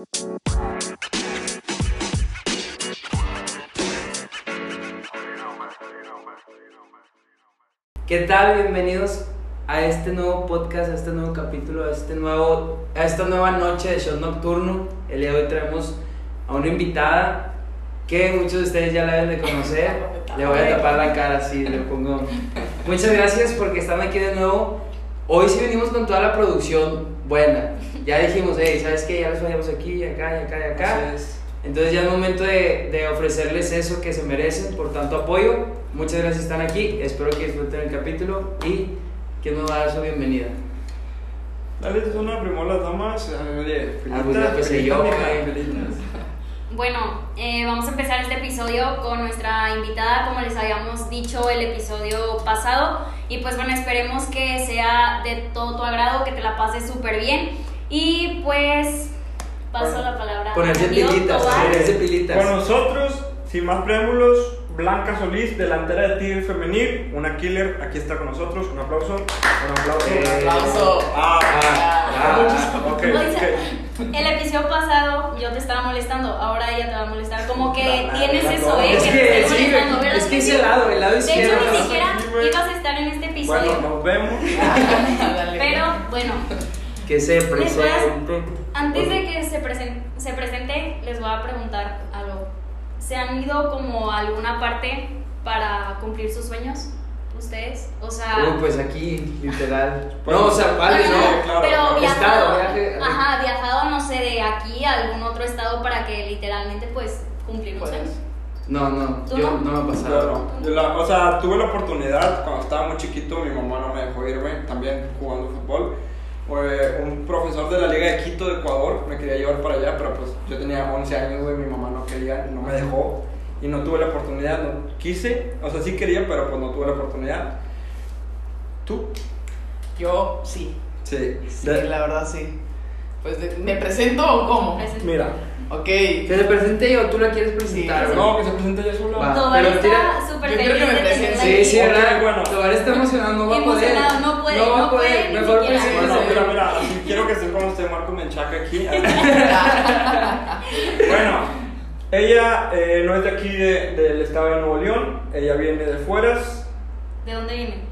¿Qué tal? Bienvenidos a este nuevo podcast, a este nuevo capítulo, a, este nuevo, a esta nueva noche de show nocturno. El día de hoy traemos a una invitada que muchos de ustedes ya la deben de conocer. Le voy a tapar la cara así, le pongo. Muchas gracias porque están aquí de nuevo. Hoy sí venimos con toda la producción buena. Ya dijimos, hey, ¿sabes qué? Ya les vayamos aquí, acá, y acá, y acá. Entonces ya es momento de, de ofrecerles eso que se merecen por tanto apoyo. Muchas gracias estar aquí. Espero que disfruten el capítulo y que nos va a dar su bienvenida. Dale, es una primero las damas. Oye, pues yo. Bueno, eh, vamos a empezar este episodio con nuestra invitada, como les habíamos dicho el episodio pasado. Y pues bueno, esperemos que sea de todo tu agrado, que te la pases súper bien. Y pues paso Bueno, la palabra Ponerse a pilitas, Tobar. ponerse pilitas. Con nosotros, sin más preámbulos, Blanca Solís, delantera de Tigre Femenil, una killer, aquí está con nosotros. Un aplauso. Un aplauso. Eh, Un aplauso. Ah, Ah, ah, ok, Oye, ok. El episodio pasado yo te estaba molestando, ahora ella te va a molestar. Como que Ah, tienes ah, eso. ¿eh? Es te que, estoy sí, molestando, güey, ¿verdad es que que ese lado, el lado De hecho, izquierdo. ni siquiera ibas a estar en este episodio. Bueno, nos vemos. Pero bueno, Que se presente. Antes de que se, presen- se presente, les voy a preguntar algo. ¿Se han ido como a alguna parte para cumplir sus sueños? ¿Ustedes? O sea... Uy, pues aquí, literal. Pues, No, o sea, vale, bueno, ¿no? no, claro, pero claro. viajado, Estado, viaje- ajá, viajado, no sé, de aquí a algún otro estado para que literalmente, pues, cumplir un Puedes. sueño. No, no, ¿Tú yo no? no me ha pasado. no. Yo la- o sea, tuve la oportunidad cuando estaba muy chiquito, mi mamá no me dejó irme, también jugando fútbol. Un profesor de la Liga de Quito de Ecuador me quería llevar para allá, pero pues yo tenía 11 años, güey, mi mamá no quería, no me dejó y no tuve la oportunidad, no quise, o sea, sí quería, pero pues no tuve la oportunidad. ¿Tú? Yo sí. Sí. Sí, De- la verdad sí. Pues, de- ¿me presento o cómo? Mira, Ok. ¿Que se presente yo? ¿Tú la quieres presentar? Sí, no, que se presente ella sola. Va. Tobar pero está súper yo quiero que me presente. Sí, sí, Ok, ¿verdad? bueno. Tobar está emocionado, no va a poder. No puede, no poder. puede ni Mejor siquiera. preséntese. Bueno, mira, mira, así quiero que estén con usted Marco Menchaca aquí. bueno, ella eh, no es de aquí de- del estado de Nuevo León, ella viene de Fueras, ¿De dónde viene?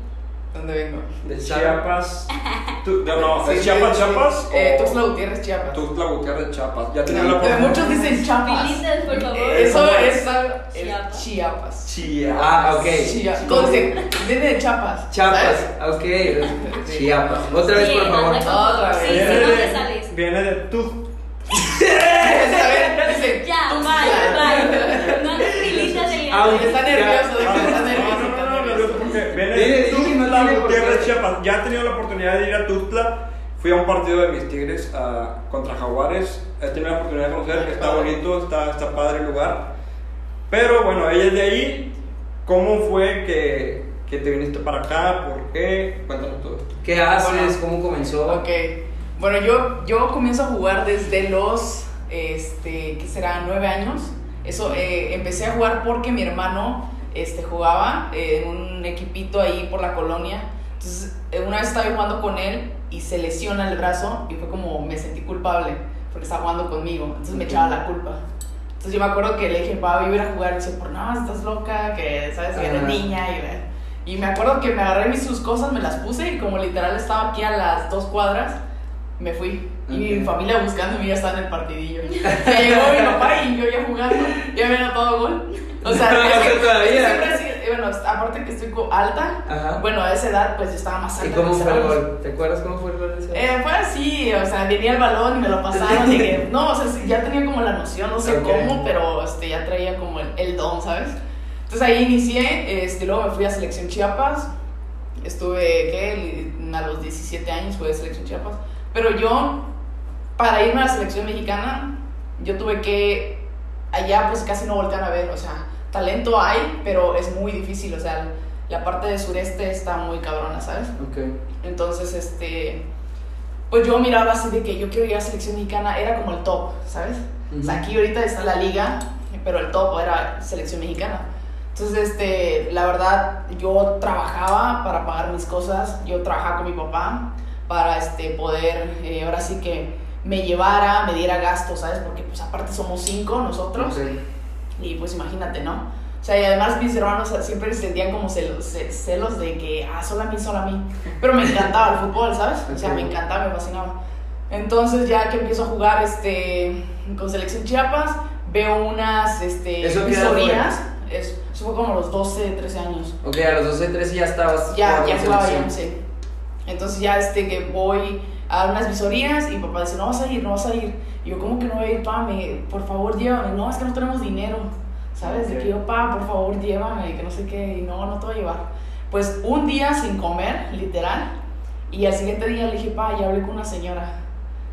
¿Dónde vengo? de. Chiapas. Tú- no, no, Sí, ¿es sí, Chiapas, sí. Chiapas? Eh, o Tuxtla Gutiérrez, Chiapas. Tuxtla Gutiérrez, Chiapas. Ya tenía No, la oportunidad. muchos dicen Chiapas. Felices, por favor. Eso ¿Cómo es, Chiapas. Chiapas. Chiapas. Ah, ok. Chiapas. Viene de Chiapas. Chiapas, ok. Chiapas. Otra vez, por Bien, favor. Otra vez. Sí, sí, Viene no te de, sales. viene de. Dice, Ya, bye, bye. No andes felices el Ah, día. Está nervioso, está no, nervioso. Viene que no Tuxtla. Gutiérrez, Chiapas. Ya he tenido la oportunidad de ir a Tuxtla. Fui a un partido de mis Tigres ah, contra Jaguares. He tenido la oportunidad de conocer. Está bonito, está, está padre el lugar. Pero bueno, ella es de ahí. ¿Cómo fue que, que te viniste para acá? ¿Por qué? Cuéntanos todo. ¿Qué haces? Bueno. ¿Cómo comenzó? Ok. Bueno, yo, yo comienzo a jugar desde los, este, ¿qué será? Nueve años. Eso, eh, empecé a jugar porque mi hermano este, jugaba eh, en un equipito ahí por la colonia. Entonces, eh, una vez estaba jugando con él y se lesiona el brazo y fue como, me sentí culpable porque estaba jugando conmigo. Entonces me echaba la culpa. Entonces yo me acuerdo que le dije, papá, voy a ir a jugar. Y dice, por no, estás loca, que sabes que eres niña. Y, y me acuerdo que me agarré mis sus cosas, me las puse y como literal estaba aquí a las dos cuadras, me fui. Y mi Ok. familia buscándome y ya estaba en el partidillo. Ya llegó mi papá y yo ya jugando, ya había anotado gol. O sea, No, es que- todavía. siempre así, eh, bueno, aparte que estoy alta, Ajá. bueno, a esa edad pues yo estaba más ¿Y alta. cómo que fue el gol? ¿Te acuerdas cómo fue el gol de ese? Eh, fue así, o sea, venía el balón y me lo pasaron y que, no, o sea, ya tenía como la noción, no sé Ok. cómo, pero este, ya traía como el, el don, ¿sabes? Entonces ahí inicié, este, luego me fui a Selección Chiapas, estuve, ¿qué? A los 17 años fui a Selección Chiapas, pero yo, para irme a la Selección Mexicana, yo tuve que, allá pues casi no voltean a ver, o sea, talento hay, pero es muy difícil, o sea, la parte del sureste está muy cabrona, ¿sabes? Ok. Entonces, este, pues yo miraba así de que yo quiero ir a selección mexicana, era como el top, ¿sabes? O sea, aquí ahorita está la liga, pero el top era selección mexicana. Entonces, este, la verdad, yo trabajaba para pagar mis cosas, yo trabajaba con mi papá para este, poder, eh, ahora sí que me llevara, me diera gasto, ¿sabes? Porque pues aparte somos cinco nosotros. Ok. Y pues imagínate, ¿no? O sea, y además mis hermanos siempre sentían como celos, ce- celos de que, ah, solo a mí, solo a mí. Pero me encantaba el fútbol, ¿sabes? O sea, me encantaba, me fascinaba. Entonces ya que empiezo a jugar este, con Selección Chiapas, veo unas este, ¿Eso qué edad fue? visorías. Es- Eso fue como a los 12, 13 años. Ok, a los 12, 13 ya estabas. Ya, ya jugaba ya, sí. Entonces ya este que voy a unas visorías y mi papá dice, no vas a ir, no vas a ir. Y yo, ¿cómo que no voy a ir, pa? Me, por favor, llévame. No, es que no tenemos dinero, ¿sabes? De Ok. que yo, pa, por favor, llévame, que no sé qué. Y no, no te voy a llevar. Pues un día sin comer, literal. Y al siguiente día le dije, pa, ya hablé con una señora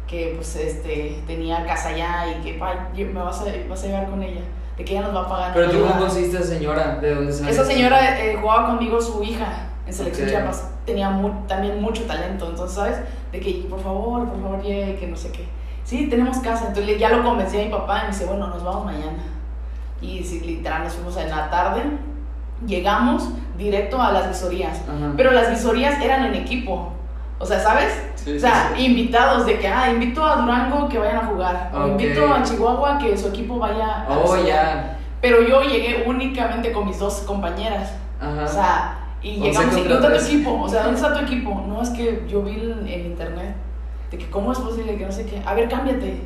que pues este tenía casa allá y que, pa, me vas a, vas a llevar con ella. De que ella nos va a pagar. Pero tú cómo conociste a esa señora, ¿de dónde salió? Esa señora eh, jugaba conmigo su hija en Selección Ok. Chiapas. Tenía mu- también mucho talento. Entonces, ¿sabes? De que, por favor, por favor, llegue, que no sé qué. Sí, tenemos casa. Entonces ya lo convencí a mi papá y me dice, bueno, nos vamos mañana. Y sí, literal, nos fuimos en la tarde. Llegamos directo a las visorías. Ajá. Pero las visorías eran en equipo. O sea, ¿sabes? Sí, o sea, sí, sí. invitados de que, ah, invito a Durango que vayan a jugar. O Ok. invito a Chihuahua que su equipo vaya a Oh, hacer- ya. Pero yo llegué únicamente con mis dos compañeras. Ajá. O sea, y llegamos y ¿dónde está tu equipo? O sea, ¿dónde está tu equipo? No, es que yo vi en, en internet de que cómo es posible que no sé qué. A ver, cámbiate.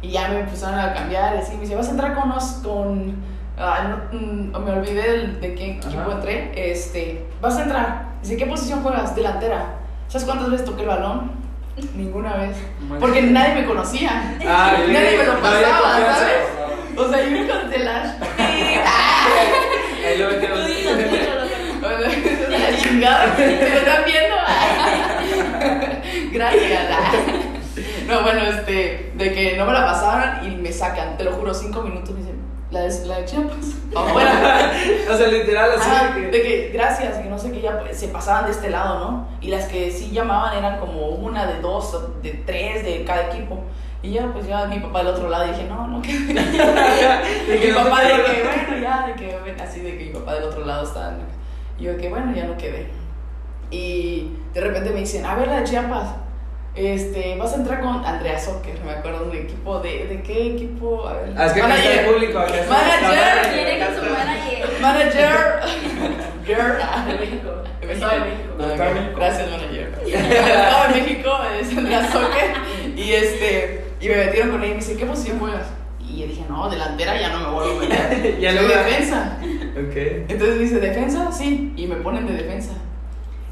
Y ya me empezaron a cambiar y así. Me dice, vas a entrar con nos, con... ah, no, mm, me olvidé de qué equipo entré. Este, vas a entrar. Dice, ¿qué posición juegas? Delantera. ¿Sabes cuántas veces toqué el balón? Ninguna vez. Porque nadie me conocía. Ah. Nadie me lo pasaba. ¿sabes? O sea, yo iba con el Ash. Ahí lo metieron. Tú dices mucho lo que- ¿me lo están viendo? Gracias. No, bueno, este, de que no me la pasaron y me sacan, te lo juro, cinco minutos me dicen, la de, la de Chiapas. Afuera. o sea, literal, así Ajá, de que. de que gracias, que no sé qué, ya se pasaban de este lado, ¿no? Y las que sí llamaban eran como una de dos, de tres de cada equipo. Y ya, pues ya mi papá del otro lado dije, no, no, que. De que mi te papá de que, bueno, ya, de que, así de que mi papá del otro lado estaba. Y yo que, bueno, ya no quedé. Y de repente me dicen, a ver, la de Chiapas, este, vas a entrar con Andrea Soccer, me acuerdo, un equipo de, ¿de qué equipo? A ver, Ah, es que el público. Manager. Viene con su manager. Manager. Girl. De México. De Estado de México. De México. Gracias, manager. Estado de México es Andrea Soccer. Y este, y me metieron con ella y me dice, ¿qué posición juegas? Y yo dije, no, delantera ya no me vuelvo a meter. Ya Soy no. defensa. Ok. Entonces me dice, ¿defensa? Sí. Y me ponen de defensa.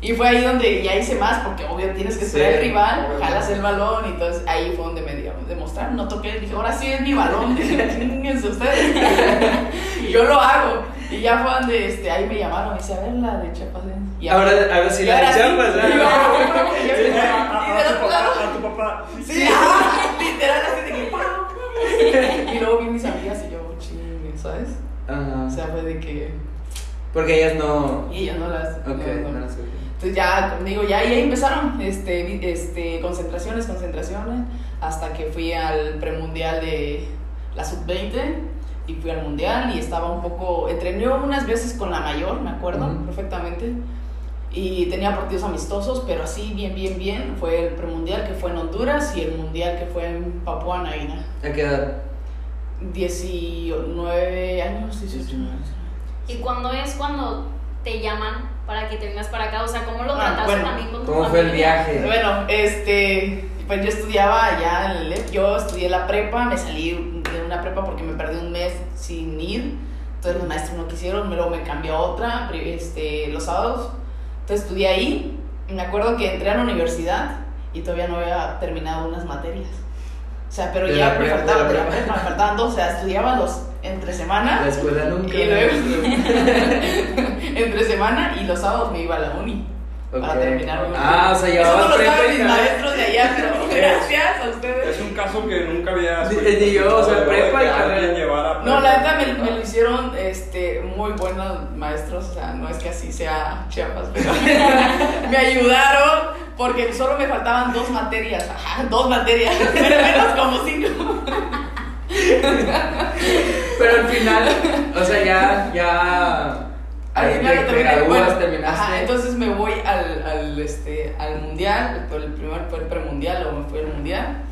Y fue ahí donde ya hice más, porque obvio tienes que Sí, al rival, jalas el balón, y entonces ahí fue donde me digamos, demostraron, no toqué, dije, ahora sí es mi balón, ustedes. yo lo hago. Y ya fue donde este, ahí me llamaron, y dice, a ver la de Chiapas. ¿eh?". Y Ahora, ahora sí la ahora de sí, Chiapas. y tu otro papá, lado, a tu papá. Sí, ah, literal, así de que. Y luego vi mis amigas y yo, chingue, ¿sabes? O Ajá. sea, fue de que. Porque ellas no. Y ellas no las. Ok, no, no. no las Entonces ya, como digo, ya y ahí empezaron este, este, concentraciones, concentraciones, hasta que fui al premundial de la sub-20 y fui al mundial y estaba un poco, entrené unas veces con la mayor, me acuerdo Ujú. perfectamente, y tenía partidos amistosos, pero así bien, bien, bien, fue el premundial que fue en Honduras y el mundial que fue en Papua Nueva Guinea. ¿A qué edad? 19 años, 18 años. ¿Y cuándo es cuando te llaman para que te vengas para acá? O sea, ¿cómo lo Ah, trataste bueno, también con tu ¿Cómo fue el familia? viaje? Bueno, este, pues yo estudiaba allá en el LEP, yo estudié la prepa, me salí de una prepa porque me perdí un mes sin ir, entonces los maestros no quisieron, luego me cambió a otra, este, los sábados, entonces estudié ahí, y me acuerdo que entré a la universidad y todavía no había terminado unas materias, o sea, pero De ya me prepa, faltaba, de la me faltaban dos, o sea, estudiaba los entre semana, La escuela nunca. y luego entre semana y los sábados me iba a la uni para terminar mi Ah, o sea, Eso llevabas no lo prepa saben y mis maestros de allá, pero gracias a Es ustedes. un caso que nunca había Ni- ni yo, o sea, prepa que y carrera. No, prepa. la neta me, me lo hicieron este, muy buenos maestros, o sea, no es que así sea Chiapas, pero me ayudaron porque solo me faltaban dos materias, ajá, dos materias, pero menos como cinco. Pero al final, o sea, ya. ya Al ahí final te, terminé, bueno, terminaste. Ajá, entonces me voy al, al, este, al mundial, el primer fue el premundial, o me fui al mundial.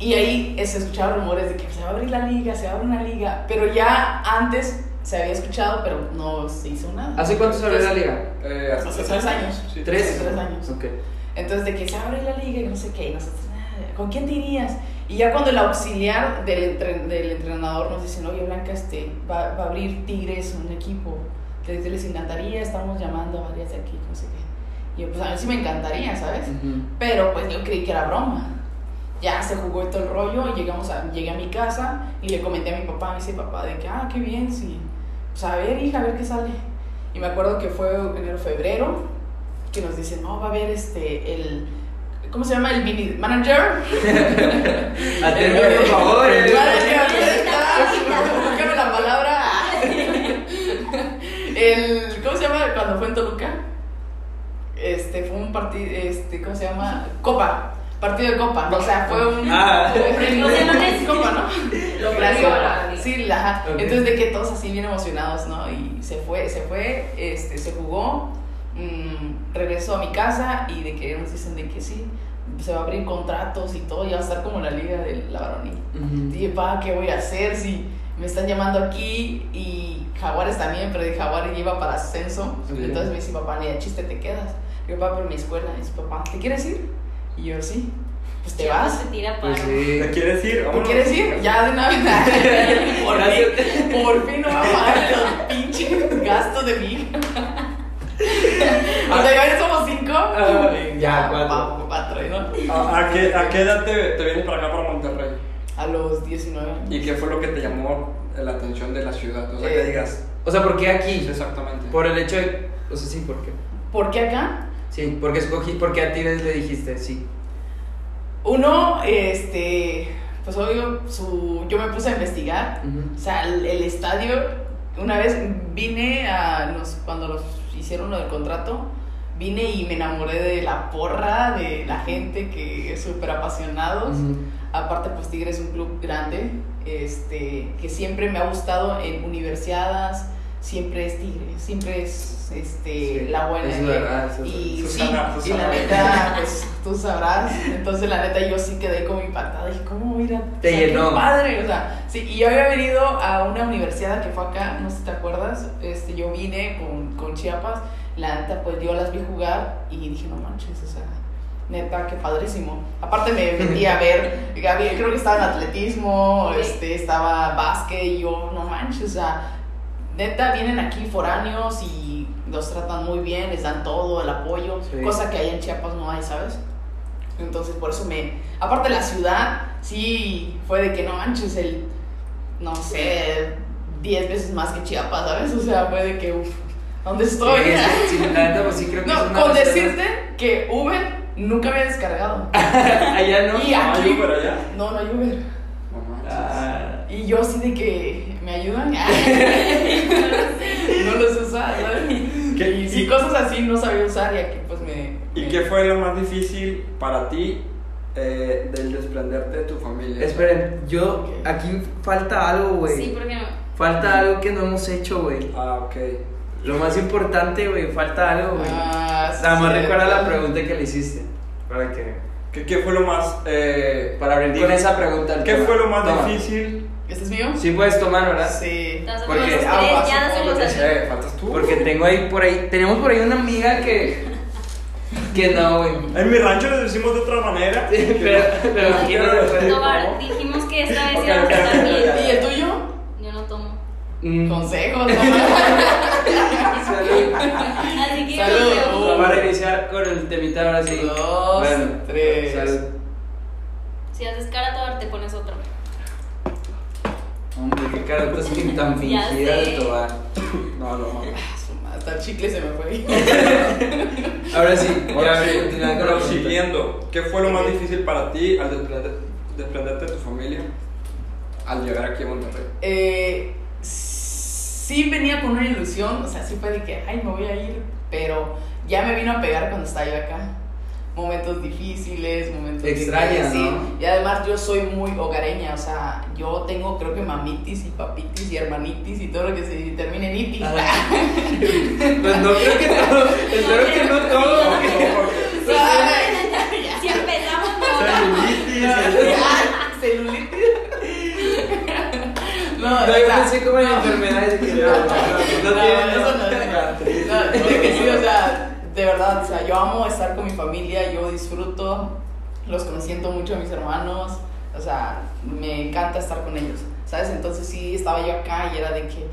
Y ahí se escuchaban rumores de que se va a abrir la liga, se va a abrir una liga, pero ya antes se había escuchado, pero no se hizo nada. ¿Hace cuánto se abrió la liga? Eh, Hace tres años. Sí. ¿Tres? Tres años. Ok. Entonces, de que se abre la liga y no sé qué, y nosotros, "Ah, ¿con quién te irías? Y ya cuando el auxiliar del, entre- del entrenador nos dice, oye Blanca, este, va, va a abrir Tigres un equipo, que les encantaría, estamos llamando a varias de aquí, no sé qué. Y yo, pues a mí sí me encantaría, ¿sabes? Ujú. Pero pues yo creí que era broma. Ya se jugó todo el rollo y llegamos a, llegué a mi casa y le comenté a mi papá, me dice papá, de que, ah, qué bien, sí. Pues a ver, hija, a ver qué sale. Y me acuerdo que fue enero, febrero, que nos dicen, no, va a haber este, el, ¿cómo se llama? El mini manager. Atende, por favor. El manager, la palabra. El, ¿cómo se llama cuando fue en Toluca? Este, fue un partido, este, ¿cómo se llama? Copa. Partido de Copa. O sea, fue un. Ah. fue un- ¿Cómo se llama eso? Copa, ¿no? Lo liga. Sí, la, ajá. Ok. Entonces, de que todos así bien emocionados, ¿no? Y se fue, se fue, este, se jugó, mm, regresó a mi casa y de que nos dicen de que sí, se va a abrir contratos y todo, ya va a estar como la liga de la varonil. Ujú. Dije, pa, ¿qué voy a hacer si me están llamando aquí y Jaguares también, pero de Jaguares iba para ascenso? Entonces me dice, papá, ni de chiste te quedas. Yo, papá, pero mi escuela. Y dice, papá, ¿te quieres ir? Y yo, sí. Pues te vas. Se tira para. Pues sí. ¿Te quieres ir? ¿Te quieres ir? Ya de una vez. por, fin, por fin no va a pagar los pinches gastos de mi hija. O sea, ya somos cinco. Ah, ya, cuatro. Vamos, cuatro, ¿no? ¿A, a qué, ¿A qué edad te, te vienes para acá, para Monterrey? A los 19 años. ¿Y qué fue lo que te llamó la atención de la ciudad? O sea, que Eh, digas, O sea, ¿por qué aquí? exactamente. Por el hecho de. O sea, sí, ¿por qué? ¿Por qué acá? Sí, porque escogí, porque a ti le dijiste sí. Uno, este, pues obvio, su, yo me puse a investigar. O sea, el, el estadio, una vez vine a, nos, cuando nos hicieron lo del contrato, vine y me enamoré de la porra, de la gente que es súper apasionados. Ujú. Aparte, pues Tigre es un club grande, este, que siempre me ha gustado en universidades, siempre es Tigre, siempre es este, Sí, la buena. es verdad, es- y Susana, sí, y la neta, pues tú sabrás. Entonces, la neta, yo sí quedé como impactada. Dije, ¿cómo mira? Te o sea, qué llenó. padre, o sea, sí, y yo había venido a una universidad que fue acá, no sé si te acuerdas, este, yo vine con, con Chiapas, la neta, pues yo las vi jugar y dije, no manches, o sea, neta, qué padrísimo. Aparte me metí a ver, Gaby, creo que estaba en atletismo, este, estaba básquet, y yo, no manches, o sea, neta, vienen aquí foráneos y los tratan muy bien, les dan todo, el apoyo, Sí. cosa que allá en Chiapas no hay, ¿sabes? Entonces, por eso me. Aparte, la ciudad, sí, fue de que no manches, el. No sé, 10 veces más que Chiapas, ¿sabes? O sea, fue de que, uff, ¿dónde estoy? Sí, sí, pues sí creo que no, con decirte que Uber nunca había descargado. Allá no. Y ¿No aquí. hay Uber allá? No, no hay Uber. No manches. Ah, Y yo así de que, ¿me ayudan? no los usaba, ¿sabes? ¿Qué- Y cosas así no sabía usar y aquí pues me... ¿Y me- qué fue lo más difícil para ti eh, del desprenderte de tu familia? Esperen, yo. Aquí falta algo, güey. Sí, porque no. Falta algo que no hemos hecho, güey. Ah, ok. Lo más importante, güey, falta algo, güey. Ah, sí, Nada más sí, recuerda la pregunta que le hiciste. Para que. ¿Qué, qué fue lo más... eh, Para abrir con esa pregunta. ¿Qué toma, fue lo más toma. difícil? ¿Este es mío? Sí puedes tomar, ¿verdad? Sí. Estás Porque- los tres, ah, ya sí, dáselos Porque, así. eh, faltas tú. Porque tengo ahí por ahí. Tenemos por ahí una amiga que. Que no, güey. En mi rancho les decimos de otra manera. Sí, pero, pero aquí no se puede. Tobar, dijimos que esta vez íbamos a ok, estar ok, bien. ya. ¿Y el tuyo? Yo no tomo. Mm. Consejos, ¿no? Salud. Así que Salud. no sé. Para iniciar con el temita ahora sí. Dos, tres. Salud. Si haces cara a te pones otro. Hombre, qué carotas tan tan Ya fingidas sé. de Tobar. No, no, mames. Hasta el chicle se me fue. Ahora sí, ya Ahora sí, continuando con la pero pregunta. siguiendo, ¿qué fue lo más difícil para ti al desprender- desprenderte de tu familia al llegar aquí a Monterrey? Eh, sí venía con una ilusión, o sea, sí fue de que, ay, me voy a ir, pero ya me vino a pegar cuando estaba yo acá. Momentos difíciles, momentos sí. ¿no? Y además yo soy muy hogareña, o sea, yo tengo creo que mamitis y papitis y hermanitis y todo lo que se termine en itis. Ah. Pues no creo que todo. Espero que no todo. Si empezamos, no. Celulitis, celulitis. No, No, yo pensé como en no. enfermedades de que no, no, no, No, no. No, es de que sí, o sea, de verdad, o sea, yo amo estar con mi familia, yo disfruto, los consiento mucho a mis hermanos, o sea, me encanta estar con ellos, ¿sabes? Entonces sí, estaba yo acá y era de que,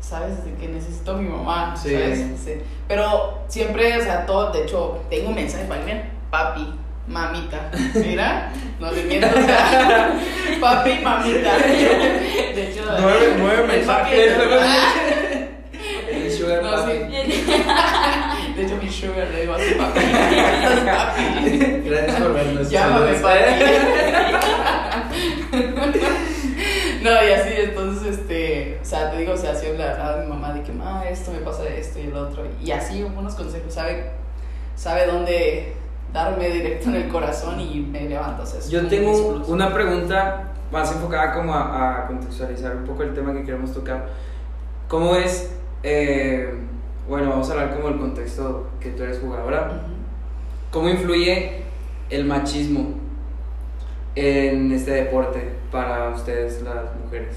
¿sabes? De que necesito a mi mamá, Sí. ¿sabes? Sí. Pero siempre, o sea, todo, de hecho, tengo un mensaje para él, papi, mamita, mira, no le miento, o sea, papi, mamita. De hecho, Nueve- nueve mensajes. es- El sugar No, papi. sí. De hecho, mi sugar le digo así, papi. papi. Gracias por vernos. Llámame, papi. No, y así, entonces, este, o sea, te digo, o sea, así le hablaba a mi mamá de que, ma, esto me pasa de esto y el otro. Y así, unos consejos, sabe, sabe dónde darme directo en el corazón y me levanta. O sea, es Yo tengo una pregunta más enfocada como a, a contextualizar un poco el tema que queremos tocar. ¿Cómo es, eh, bueno, vamos a hablar como el contexto que tú eres jugadora. ¿cómo influye el machismo en este deporte para ustedes las mujeres?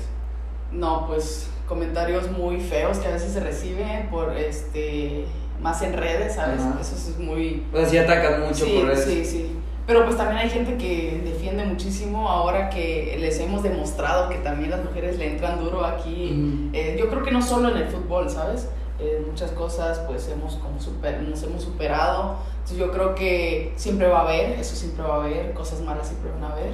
No, pues comentarios muy feos que a veces se reciben por, este, más en redes, ¿sabes? Eso es muy, O sea, sí atacan mucho sí, por redes. Sí, sí. Pero pues también hay gente que defiende muchísimo ahora que les hemos demostrado que también las mujeres le entran duro aquí. Ujú. Eh, yo creo que no solo en el fútbol, ¿sabes? En muchas cosas pues hemos como super, nos hemos superado. Entonces yo creo que siempre va a haber, eso siempre va a haber, cosas malas siempre van a haber.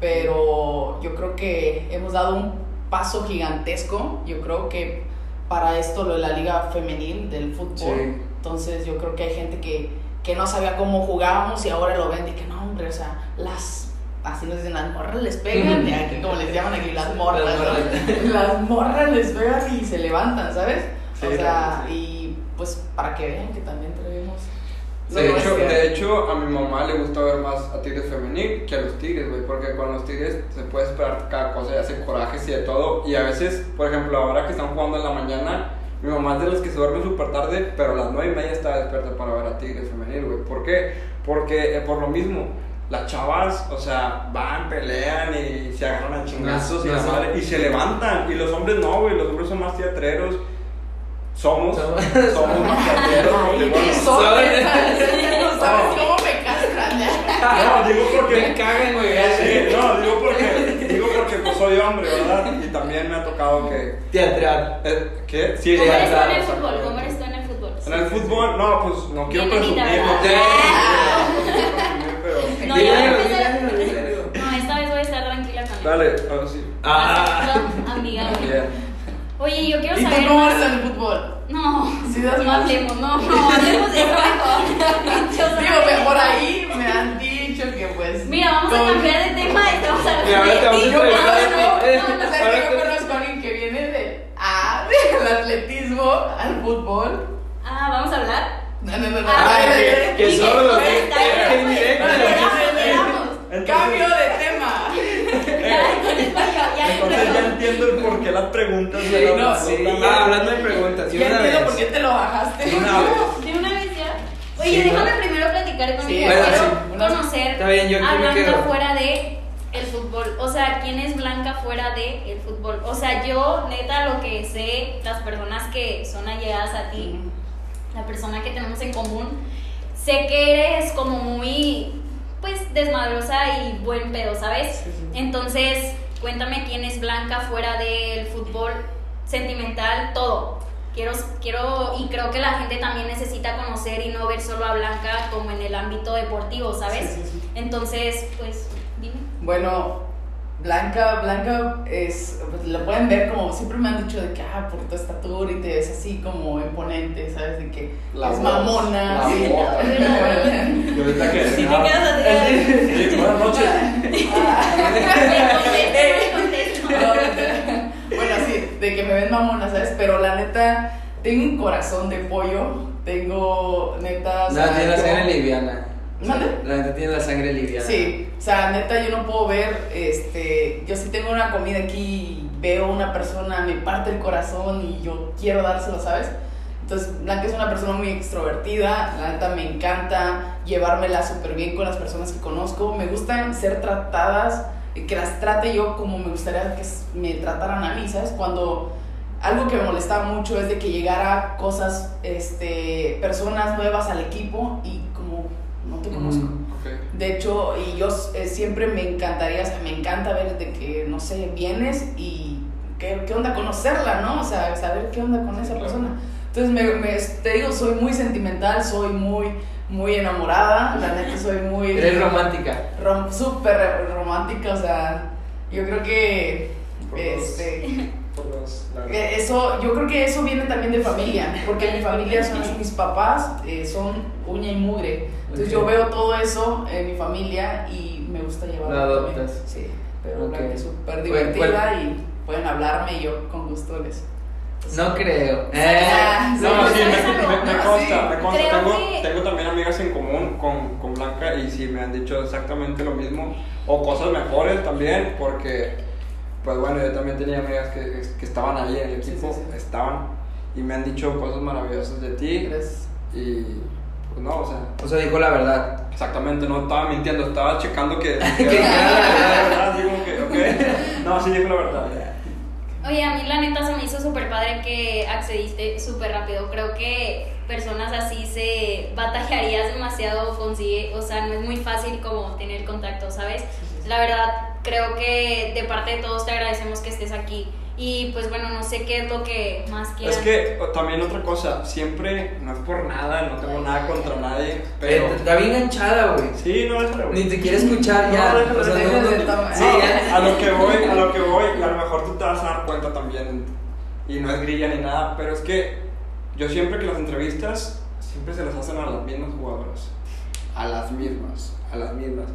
Pero yo creo que hemos dado un paso gigantesco. Yo creo que para esto lo de la liga femenil del fútbol. Sí. Entonces yo creo que hay gente que, que no sabía cómo jugábamos y ahora lo ven y que no, hombre, o sea, las, así nos dicen, las morras les pegan, aquí como les llaman aquí, las morras, Las las morras les pegan y se levantan, ¿sabes? Sí, o sea, sí. y pues para que vean que también traemos... lo De hecho, de hecho, a mi mamá le gusta ver más a Tigres femenil que a los Tigres, güey, porque con los Tigres se puede esperar cada cosa y hace corajes y de todo. Y a veces, por ejemplo, ahora que están jugando en la mañana, mi mamá es de los que se duerme súper tarde, pero a las 9 y media está despierta para ver a Tigres femenil, güey. ¿Por qué? Porque eh, por lo mismo, las chavas, o sea, van, pelean y se agarran a chingazos y, No, no. y se levantan. Y los hombres no, güey, los hombres son más teatreros. Somos, Somos. somos. ¿sabes? No sabes cómo me castran ya. no, digo porque. Me cagan, güey. Sí, no, digo porque, digo porque pues soy hombre, ¿verdad? Y también me ha tocado que... Teatral. eh, ¿Qué? Sí, ¿Cómo eres tú en el fútbol? ¿Cómo eres tú en el fútbol? En el fútbol, no, pues no quiero presumir, no quiero Ah. No, algo. No, esta vez voy a estar tranquila él. Dale, ahora sí. Ah. Bien. Oye, yo quiero ¿Y tú saber. cómo más- eres en el fútbol? No, Sí, das no más. hablemos, no, no, hablemos de mejor. Digo, que por ahí me han dicho que pues... Mira, vamos a cambiar de tema y te vamos a hablar Mira, ahora te vamos a de Yo conozco, que a alguien que viene de, ah, del atletismo al fútbol. Ah, ¿vamos a hablar? No, no, no, no. Ah, Ay, Ay, que- que solo los. Entonces- Cambio de tema. Ya, entonces, entiendo el por qué las preguntas Sí, de no, la- sí. Ah, hablando de preguntas, y Ya entiendo vez. por qué te lo bajaste. De una vez. De una vez ya. Oye, Sí, déjame ¿no? primero platicar con Sí, ella. bueno, Quiero conocer Está bien, yo hablando quedo. fuera de el fútbol. O sea, ¿quién es Blanca fuera de el fútbol? O sea, yo, neta, lo que sé, las personas que son allegadas a ti, la persona que tenemos en común, sé que eres como muy, pues, desmadrosa y buen pedo, ¿sabes? Sí, sí. Entonces, cuéntame quién es Blanca fuera del fútbol sentimental, todo. Quiero, quiero, y creo que la gente también necesita conocer y no ver solo a Blanca como en el ámbito deportivo, ¿sabes? Sí. Entonces, pues, dime. Bueno, Blanca, Blanca es, pues, la pueden ver como siempre me han dicho de que, ah, por tu estatura y te ves así como imponente, ¿sabes? De que La es voz, mamona. la sí. Y ahorita que- Si te quedas así, Sí, buenas noches. contesto. bueno, sí, de que me ven mamona, ¿sabes? Pero la neta, tengo un corazón de pollo, tengo neta... No, sea, tiene la yo- sangre liviana. ¿Mande? La neta tiene la sangre liviana. Sí, o sea, neta, yo no puedo ver, este, yo si tengo una comida aquí veo una persona, me parte el corazón y yo quiero dárselo, ¿sabes? Entonces, Blanca es una persona muy extrovertida, la neta me encanta llevármela súper bien con las personas que conozco, me gustan ser tratadas que las trate yo como me gustaría que me trataran a mí, ¿sabes? Cuando algo que me molestaba mucho es de que llegara cosas, este, personas nuevas al equipo y no te conozco. Mm. Ok. De hecho, y yo eh, siempre me encantaría, o sea, me encanta ver de que, no sé, vienes y qué, qué onda conocerla, ¿no? O sea, saber qué onda con esa Claro. persona. Entonces, me, me- te digo, soy muy sentimental, soy muy, muy enamorada, la neta soy muy... Eres romántica. rom- Súper romántica, o sea, yo creo que... Por dos. Este, Por dos, Eso, yo creo que eso viene también de familia, porque mi familia son mis papás, eh, son uña y mugre. Entonces Ok. yo veo todo eso en mi familia y me gusta llevarlo. Lo también. adoptas. Sí, pero Ok. la que es súper ¿Cuál- divertida y pueden hablarme y yo con gusto les. No creo. Eh, No, ¿Sabes sí, me, me, me No, consta, me consta. Tengo, tengo también amigas en común con, con Blanca y sí me han dicho exactamente lo mismo. O cosas mejores también, porque, pues bueno, yo también tenía amigas que, que estaban ahí en el Sí, equipo, sí, sí. estaban, y me han dicho cosas maravillosas de ti. Gracias. Y, pues no, o sea, O sea, dijo la verdad. exactamente, no estaba mintiendo, estaba checando que. Que dijera la verdad. Digo que, ok. No, sí dijo la verdad. Oye, a mí la neta se me hizo súper padre que accediste súper rápido. Creo que personas así se batallarías demasiado consigue, o sea, no es muy fácil como tener contacto, ¿sabes? La verdad, creo que de parte de todos te agradecemos que estés aquí. Y pues bueno, no sé qué es lo que más quieras. Es que también otra cosa, siempre, no es por nada, no tengo nada contra nadie, pero. Eh, está bien enganchada, güey. Sí, no, déjala, güey. Ni te quiere escuchar ya. No, déjalo, o sea, no, déjalo no- de tama- sí, No, ya. a lo que voy, a lo que voy, y a lo mejor tú te vas a dar cuenta también, y no es grilla ni nada, pero es que yo siempre que las entrevistas, siempre se las hacen a las mismas jugadoras, a las mismas, a las mismas.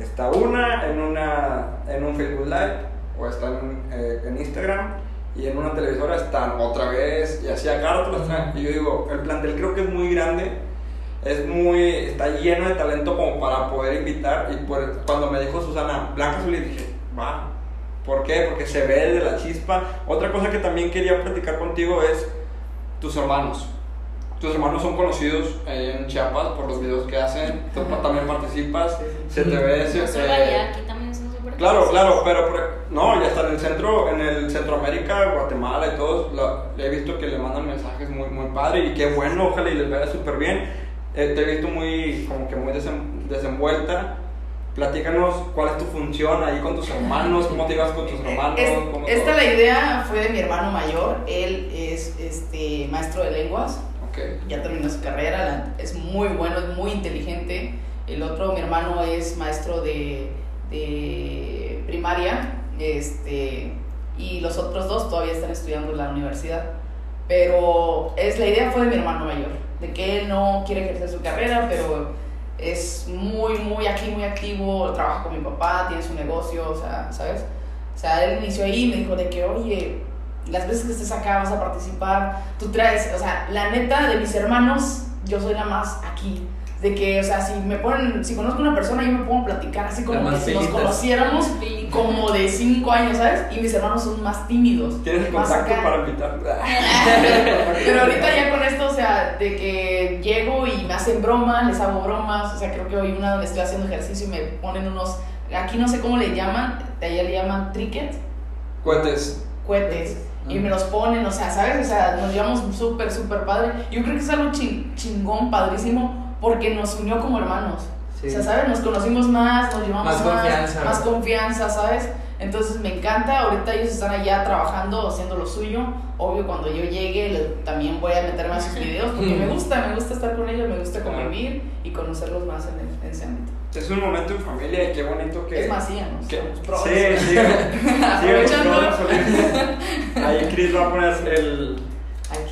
Está una en, una, en un Facebook Live, o está en, eh, en Instagram, y en una televisora están otra vez, y así a cada rato. Y yo digo, el plantel creo que es muy grande, es muy, está lleno de talento como para poder invitar. Y por- cuando me dijo Susana, Blanca Solís, dije, va. ¿Por qué? Porque se ve de la chispa. Otra cosa que también quería platicar contigo es tus hermanos. Tus hermanos son conocidos eh, en Chiapas por los videos que hacen. Tú Ajá. también participas. Se te ve. se- eh, aquí también son súper Claro, claro, pero por- no, ya está en el centro, en el Centroamérica, Guatemala y todos, la- le he visto que le mandan mensajes muy, muy padre y qué bueno, ojalá y les vaya súper bien. Eh, te he visto muy, como que muy desem- desenvuelta. Platícanos cuál es tu función ahí con tus hermanos, cómo te ibas con tus hermanos. Es- esta todo. la idea fue de mi hermano mayor, él es este, maestro de lenguas, Ya terminó su carrera, es muy bueno, es muy inteligente. El otro, mi hermano, es maestro de, de primaria, este, y los otros dos todavía están estudiando en la universidad. Pero es, la idea fue de mi hermano mayor, de que él no quiere ejercer su carrera, pero es muy, muy aquí, muy activo, trabaja con mi papá, tiene su negocio, o sea, ¿sabes? O sea, él inició ahí y me dijo de que, oye, las veces que estés acá vas a participar, tú traes, o sea, la neta de mis hermanos, yo soy la más aquí. De que, o sea, si me ponen, si conozco a una persona, yo me pongo a platicar así como que si nos conociéramos como de 5 años, ¿sabes? Y mis hermanos son más tímidos. ¿Tienes contacto acá. para invitar? Pero ahorita ya con esto, o sea, de que llego y me hacen bromas, les hago bromas, o sea, creo que hoy una donde estoy haciendo ejercicio y me ponen unos, aquí no sé cómo le llaman, de allá le llaman tricket, Cohetes. cohetes, y me los ponen, o sea, ¿sabes? O sea, nos llevamos súper, súper padre. Yo creo que es algo chin- chingón, padrísimo, porque nos unió como hermanos. Sí. O sea, ¿sabes? Nos conocimos más, nos llevamos Más más, confianza. más confianza, ¿sabes? Entonces me encanta, ahorita ellos están allá trabajando, haciendo lo suyo. Obvio, cuando yo llegue le- también voy a meterme a sus videos, porque me gusta, me gusta estar con ellos, me gusta convivir y conocerlos más en, el- en ese ámbito. Es un momento en familia y qué bonito que... Es más, síganos. que- sí, sí, sí, Aprovechando. Ahí Chris va a poner el,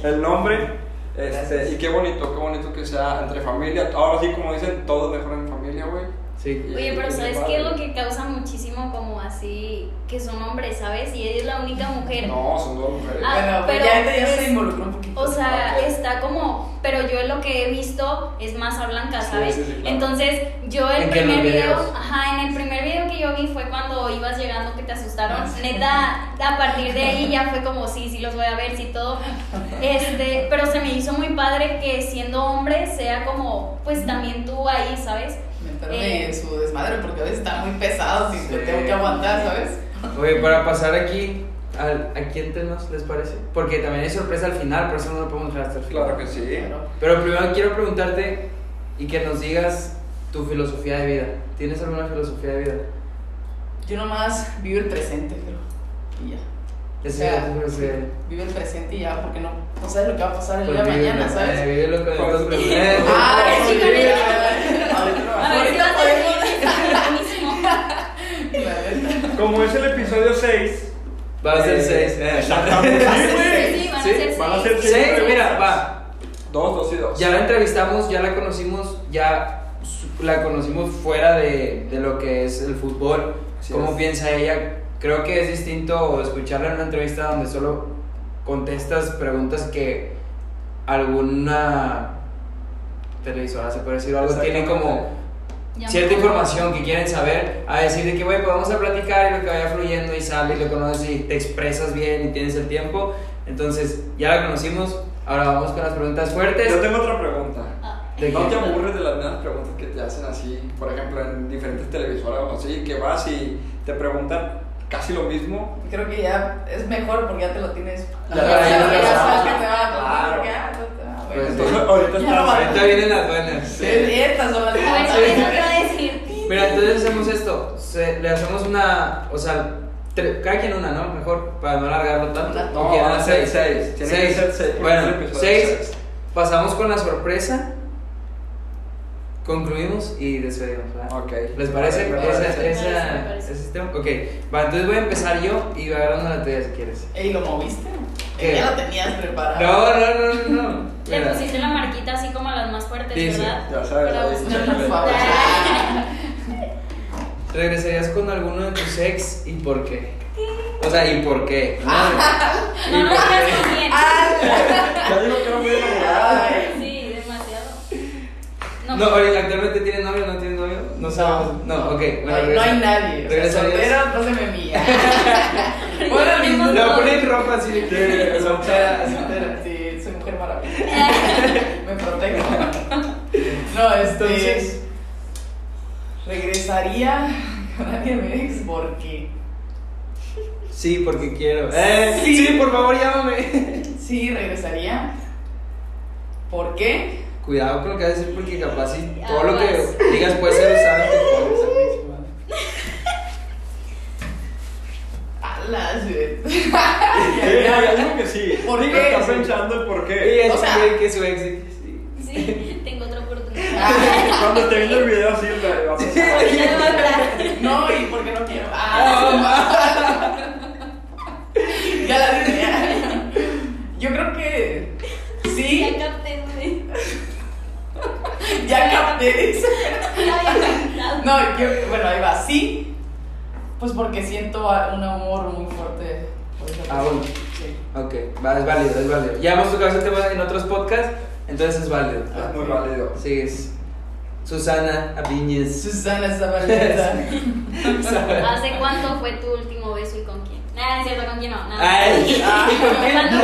el nombre. Este, y qué bonito, qué bonito que sea entre familia. Ahora sí, como dicen, todo mejor en familia, güey. Sí. Y- Oye, pero ¿sabes qué es lo que causa muchísimo como así que son hombres, ¿sabes? Y ella es la única mujer. No, son dos mujeres. Ah, bueno, pero ya, ahorita ya es- se involucró un poquito. O sea, está como, pero yo lo que he visto es más a blanca, ¿sabes? sí, sí, claro. Entonces, yo el ¿En qué, en primer video, ajá, en el primer video que yo vi fue cuando ibas llegando que te asustaron. Ah, sí. Neta, a partir de ahí ya fue como, sí, sí los voy a ver, sí todo. Este, pero se me hizo muy padre que siendo hombre sea como, pues también tú ahí, ¿sabes? Me meterme Eh. en su desmadre porque a veces están muy pesados y Sí. te tengo que aguantar, ¿sabes? Oye, para pasar aquí, al- aquí entre nos, ¿les parece? Porque también hay sorpresa al final, por eso no lo podemos dejar hasta el final. Claro que sí. Claro. Pero primero quiero preguntarte y que nos digas tu filosofía de vida. ¿Tienes alguna filosofía de vida? Yo nomás vivo el presente, pero. Y ya. O sea. Vive el presente y ya, porque no, no sabes lo que va a pasar el Pues día de vive- mañana, eh, ¿sabes? vive lo que Dios permite. Ay, sí, sí, con mira, ella. ahorita- A ver si ahorita vas a podemos- decir lo mismo. La neta. Como es el episodio 6. Va a ser eh, seis. Exactamente. Sí, güey. Sí, van a ser mira, va. Dos, dos y dos. Ya la entrevistamos, ya la conocimos, ya la conocimos fuera de, de lo que es el fútbol. Así ¿Cómo es. piensa ella? Creo que es distinto escucharla en una entrevista donde solo contestas preguntas que alguna televisora, se puede decir, algo tiene como cierta información que quieren saber, a decir de que, güey, pues vamos a platicar y lo que vaya fluyendo y sale y lo conoces y te expresas bien y tienes el tiempo. Entonces, ya la conocimos, ahora vamos con las preguntas fuertes. Yo tengo otra pregunta. Ah. ¿De ¿No qué? te aburres de las mismas preguntas que te hacen así, por ejemplo, en diferentes televisoras o así, que vas y te preguntan casi lo mismo? Creo que ya es mejor porque ya te lo tienes. Ya, Ya, ya, ya, ya, sabes ya. que te va a Claro. contar, ya, bueno. Entonces, ahorita vienen las buenas. Sí, Estas son las A ver, buenas. Mira, entonces hacemos esto. se- le hacemos una. O sea, tre- cada quien una, ¿no? Mejor para no alargarlo tanto. Una- ¿O No, ser seis. Tiene que Seis. ser seis, Bueno, seis. Pasamos con la sorpresa. Concluimos y despedimos. ¿verdad? Ok. ¿Les parece? Me Esa- parece. esa- Me parece, me parece. ese sistema? Ok, va, entonces voy a empezar yo y agarrando la tuya si quieres. Ey, ¿lo moviste? ¿Qué? Ya lo tenías preparado. No, no, no, no, no. Le Mira. pusiste la marquita así como a las más fuertes, Dice, ¿verdad? ya sabes, buscar- por favor. ¿Regresarías con alguno de tus ex y por qué? O sea, ¿y por qué? ¿Y No, no por digas qué? con quién. Ya digo que era muy enamorada. Ay. Sí, demasiado. No, ahorita, ¿actualmente tiene novio o no tiene novio? No sabemos. No, ok. No, Bueno, no regresa. hay nadie. O sea, páseme mía. Bueno, mis Tenemos Le dos. ponen ropa así de que soltera, soltera. Sí, soy mujer maravillosa. Me protejo. No, este. Entonces- regresaría con alguien mi ex porque. Sí, porque quiero. Eh, sí. por favor, llámame. Sí, regresaría. ¿Por qué? Cuidado con lo que vas a decir porque capaz si todo lo que digas puede ser usado en tu contra. Alas, güey. Ya digo que sí. ¿Por qué? Está pensando el por Y qué. es O sea- que- que su ex sí, sí. Tengo otra oportunidad. Cuando te viendo el video así, le vas a Ya. No, y porque no quiero. Ah, ya la dije. Yo creo que sí, Ya capté. Ya capté. dice. No, yo, bueno, ahí va, sí. Pues porque siento un amor muy fuerte por esa persona. Aún. Sí. Ok, va, es válido, es válido. Ya hemos tocado ese tema en otros podcasts, entonces es válido. Es muy válido. Sí, es Susana Aviñez. Susana Zabaleta. ¿Hace cuánto fue tu último beso y con quién? Nada, no es cierto, con quién no. Nada. Ay, Ah, ¿y con quién? ¿Cuándo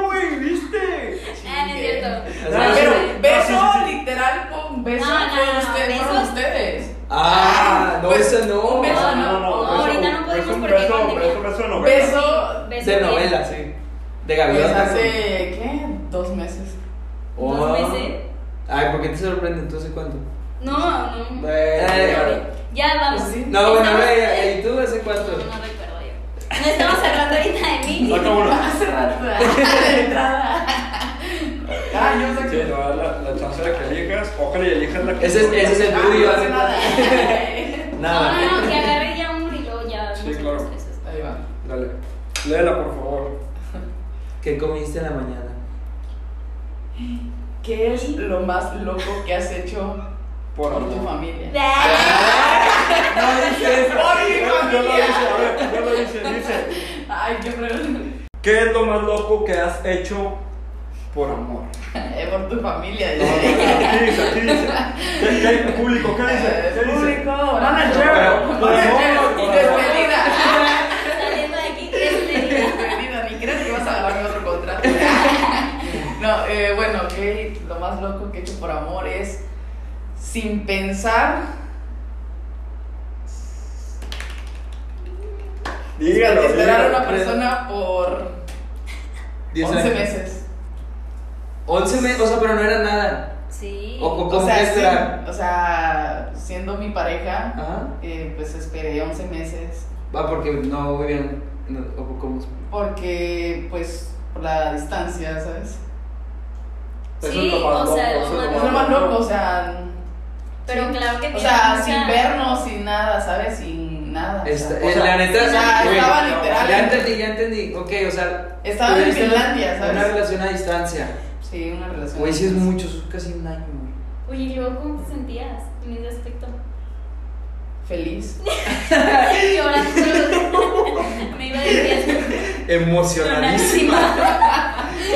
No, güey! ¿Viste? Nada, no es cierto. Ah, Pero beso, Ah, literal, con beso No, no, fueron no, ustedes. Fueron ustedes. Ah, no, Pues, eso no. un beso, No, no, no, no, ahorita no podemos beso, porque beso, beso, beso de novela. Beso, Beso De bien. novela, sí. De pues gaviota. hace, ¿qué? Dos meses. Oh. ¿Dos meses? Ay, ¿por qué te sorprende? ¿Tú hace cuánto? No, no. Eh, Ya vamos. Pues sí. No, bueno, ¿y tú hace No, cuánto? no recuerdo yo. No estamos hablando ahorita de mí. Saca uno. Hace rato. De entrada. Ah, yo sé Sí, que. te va a dar la, la chance de que elijas. Ojalá y elijas la que Ese es, ese es el Ah, tuyo. no hace hace nada. No, no, no, que agarre ya uno y luego ya. Sí, claro. Ahí va. Dale. Léela, por favor. ¿Qué comiste en la mañana? ¿Qué es lo más loco que has hecho Por por tu amor. familia? No dice eso. Por mi Yo lo familia. hice, a ver, yo lo hice, dice. Ay, qué pregunta. ¿Qué es lo más loco que has hecho por amor? Eh, por tu familia. No, no, Aquí dice, aquí dice. ¿Qué, qué, público, ¿qué dice? ¿Qué dice? Público, manager, por manager, amor, y por despedida. Saliendo de aquí, Y despedida. ni crees que vas a agarrar otro contrato. No, eh, bueno, que lo más loco que he hecho por amor es sin pensar. Dígalo, esperar a una persona por 10 11 años. meses. 11 meses, o sea, pero no era nada. Sí. O, o O sea, que sí, esperar. o sea, siendo mi pareja, eh, pues esperé 11 meses. Va, porque no vivían. en el- O cómo. Porque, pues, por la distancia, ¿sabes? Sí, es o sea, loco, Es lo más loco, o sea. Pero sí. claro que O sea, mucha- sin vernos, sin nada, ¿sabes? Sin nada. o sea, Esta- o eh, sea, la neta. o sea, güey, estaba literal. Ya entendí, ya entendí. Ok, o sea. Estaba en Finlandia, ¿sabes? Una relación a distancia. Sí, una relación. Güey, sí es mucho, es casi un año, güey. Oye, ¿y luego cómo te sentías en ese aspecto? Feliz. Llorando. Me iba a decir Emocionadísima.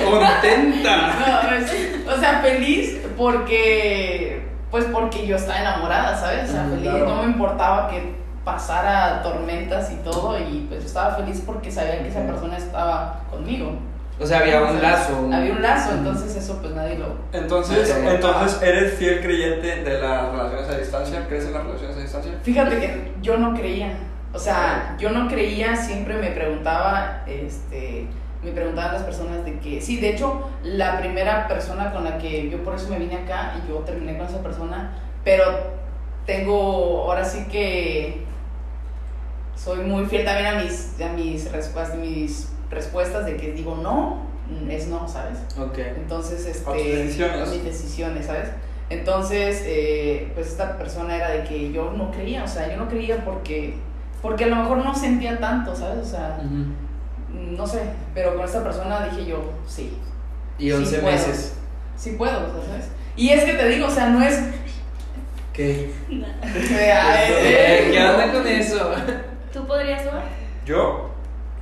Contenta. No, es- o sea, feliz porque. Pues porque yo estaba enamorada, ¿sabes? O sea, Mm, feliz. claro. No me importaba que pasara tormentas y todo. Y pues yo estaba feliz porque sabía que esa persona estaba conmigo. O sea, había un lazo. Había un lazo, entonces eso pues nadie lo. Entonces, entonces, ¿eres fiel creyente de las relaciones a distancia? ¿Crees en las relaciones a distancia? Fíjate que yo no creía. O sea, yo no creía, siempre me preguntaba, este, me preguntaban las personas de que, sí, de hecho, la primera persona con la que yo por eso me vine acá y yo terminé con esa persona, pero tengo, ahora sí que soy muy fiel también a mis, a mis respuestas, mis respuestas de que digo no, es no, ¿sabes? Ok. Entonces, este, tus decisiones. mis decisiones, ¿sabes? Entonces, eh, pues esta persona era de que yo no creía, o sea, yo no creía porque, porque a lo mejor no sentía tanto, ¿sabes? O sea, Ujú. no sé, pero con esta persona dije yo, sí, Y 11 Sí puedo. meses. sí puedo, o sea, ¿sabes? Y es que te digo, o sea, no es... ¿Qué? Eh, ¿Qué onda con eso? ¿Tú podrías jugar? Yo,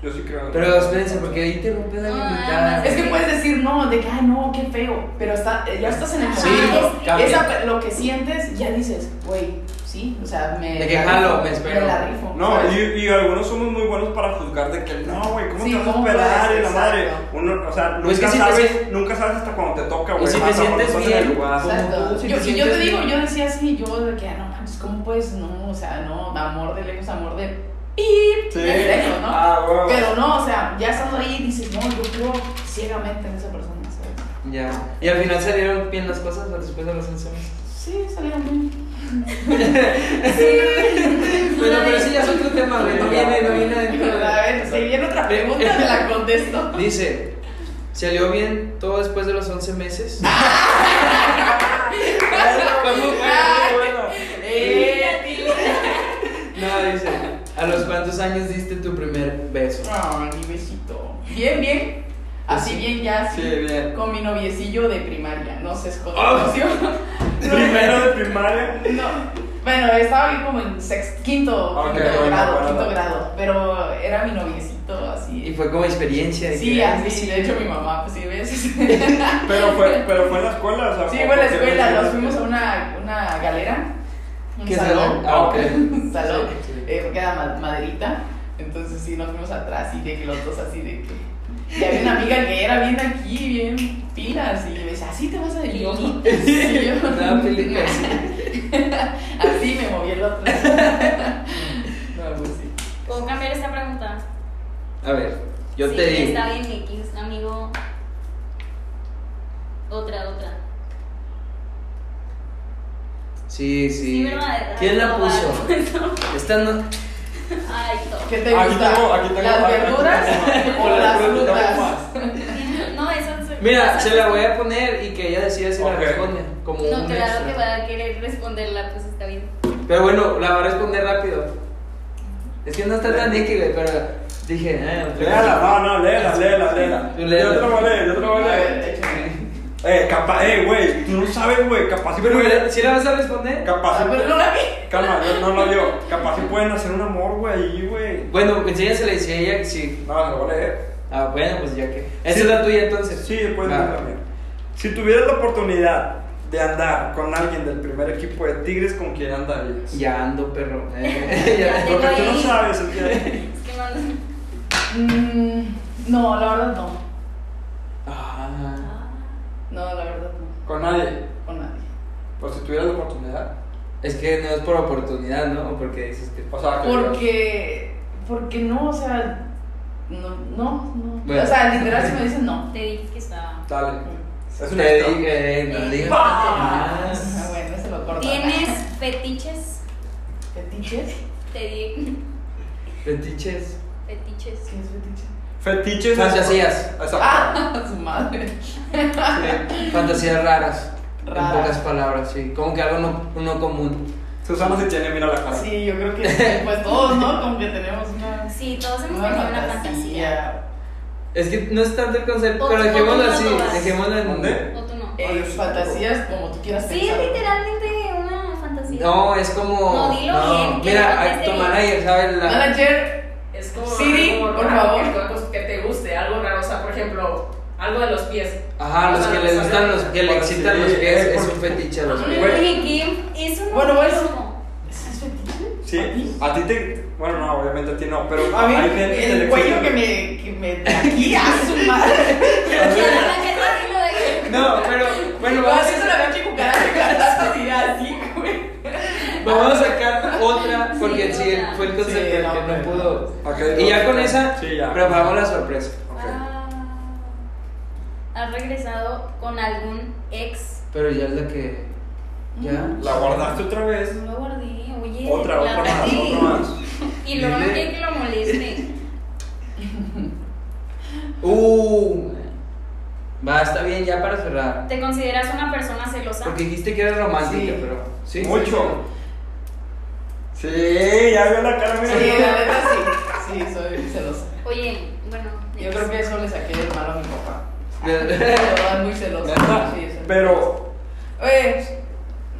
yo sí creo en Pero espérense, porque ahí te rompes la No, invitada. Es que puedes decir no, de que, ay, no, qué feo, pero está, ya estás en el Sí, momento, cambia. esa, lo que sientes, ya dices, güey, sí, o sea, me... De que jalo, me espero. la rifo, No, y, y algunos somos muy buenos para juzgar de que no, güey, ¿cómo Sí, te vas a puedes? Y la madre, uno, o sea, Pues nunca que si te sabes, sientes- nunca sabes hasta cuando te toca, Y güey. si te sientes en bien, Exacto. tú, si yo, te y yo te digo, yo decía así, yo de que, ah, no manches, ¿cómo puedes? No, o sea, no, amor de lejos, amor de pip, Sí. ¿no? Ah, güey. Pero no, o sea, ya estando ahí dices, no, yo creo ciegamente en esa persona, ¿sabes? Ya. Y al final salieron bien las cosas después de los 11 meses. Sí, salieron bien. Bueno, pero sí ya es otro tema, güey. No viene, no viene dentro de. A ver, si viene otra pregunta, te la contesto. Dice, ¿salió bien todo después de los 11 meses? ¿Cómo fue? Ay, Bueno. Eh, No, dice, ¿a los cuántos años diste tu primer beso? No, mi besito. Bien, bien. Así Sí. bien, ya así. Sí, bien. Con mi noviecillo de primaria. No sé, es Ah. Primero de primaria. No. Bueno, estaba bien como en sexto, quinto, quinto bueno, grado, bueno. quinto grado. Pero era mi noviecito, así. Y fue como experiencia. de Sí, así. De hecho, mi mamá, pues sí, ves. Pero fue, pero fue en la escuela, o sea. Sí, ¿cómo fue en la escuela. Nos fuimos a una, una galera. Un ¿Qué salón. salón? Ah, ok. Un salón. Sí, sí. Eh, porque era ma- maderita. Entonces, sí, nos fuimos atrás y de que los dos así de que. Y había una amiga que era bien aquí, bien pilas. Y me decía, así te vas a ir. Sí. yo, sí. Así me moví el otro. No, pues sí. ¿Puedo cambiar esta pregunta? A ver, yo sí, te digo. Está bien, X, amigo. Otra, otra. Sí, sí. Sí, ¿verdad? ¿Quién la No, puso? Esta no. Ay, no. ¿Qué te Aquí gusta? tengo- aquí tengo- ¿Las verduras o las frutas? más. No, eso se- Mira, se la voy a poner y que ella decida si Ok. la responde. Como No, claro extra. que va a querer responderla, pues está bien. Pero bueno, la va a responder rápido. Es que no está tan Nicky, güey, pero dije, eh, otra Léala, no, no, léela, léela, léela. Yo te lo voy a leer, yo te lo voy a leer. Eh, capaz, eh, güey, tú no sabes, güey, capaz si Pero, pueden. ¿sí la vas a responder? Capaz Ah, si pero no la vi. Calma, yo no lo yo. Capaz si pueden hacer un amor, güey, ahí, güey. Bueno, enséñasela y si ella que sí. No, se lo voy a leer. Ah, bueno, pues ya que. Esa Sí. es la tuya entonces. Sí, después de Va. también. Si tuvieras la oportunidad de andar con alguien del primer equipo de Tigres, ¿con quién andarías? Ya ando, perro. Ya. tengo Porque tú no sabes, es que- Es que no. Mm, no, la verdad no. No, la verdad no. Con nadie. Con nadie. Pues tuvieras la oportunidad. Es que no es por oportunidad, ¿no? O porque dices que. O sea, que Porque, porque no, o sea, no, no, no. Bueno. O sea, literal, si me dicen no. Te dije que estaba. Dale. Es un Te dije, no Eh, digas Ah, bueno, se lo corto. ¿Tienes fetiches? ¿Fetiches? Te dije. Fetiches. Fetiches. ¿Qué es fetiche? Fetiches. Fantasías. Ah, su madre. Sí, Fantasías raras. En pocas palabras, sí. Como que algo no, no común. Susana si tiene, mira la cara. Sí, yo creo que sí, pues todos, ¿no? Como que tenemos una, Sí, todos hemos tenido una fantasía. Es que no es tanto el concepto, O- pero dejémoslo no así. vas. Dejémoslo en. ¿Dónde? ¿O tú no? Eh, fantasías como tú quieras Sí, es pensar. literalmente una fantasía. No, es como. No, dilo bien, que Mira, tu bien. manager sabe la. Manager, Es como Siri, algo por raro, favor. Que, que te guste, algo raro. O sea, por ejemplo, algo de los pies. Ajá, los que le gustan los que le excitan los pies, es un fetiche a los pies. Es bueno. como- ¿ese es fetiche? Sí, a ti te. Bueno, no, obviamente a ti no, pero A mí, hay gente que el cuello que me, que me aquí a su madre. No, pero bueno, a, la pinche cucaracha cantando así, así, güey. Vamos a sacar otra porque Sí, sí, fue el concepto Sí, que no, pudo. Ok, Y ya con esa Sí, ya. preparamos la sorpresa. Ah. ¿Has regresado con algún ex? Pero ya es la que. ¿Ya? ¿La guardaste otra vez? No lo guardé, oye. Otra, la otra más, otra más. Y luego no quiere que lo moleste. Uh. Va, está bien ya para cerrar. ¿Te consideras una persona celosa? Porque dijiste que eres romántica, Sí. pero. Sí. Mucho. Sí, ya veo la cara, mira. Sí, la neta sí. Sí, soy celosa. Oye, bueno. Yo creo que eso le saqué el malo a mi papá. Verdad, muy celosa. Pero, Oye.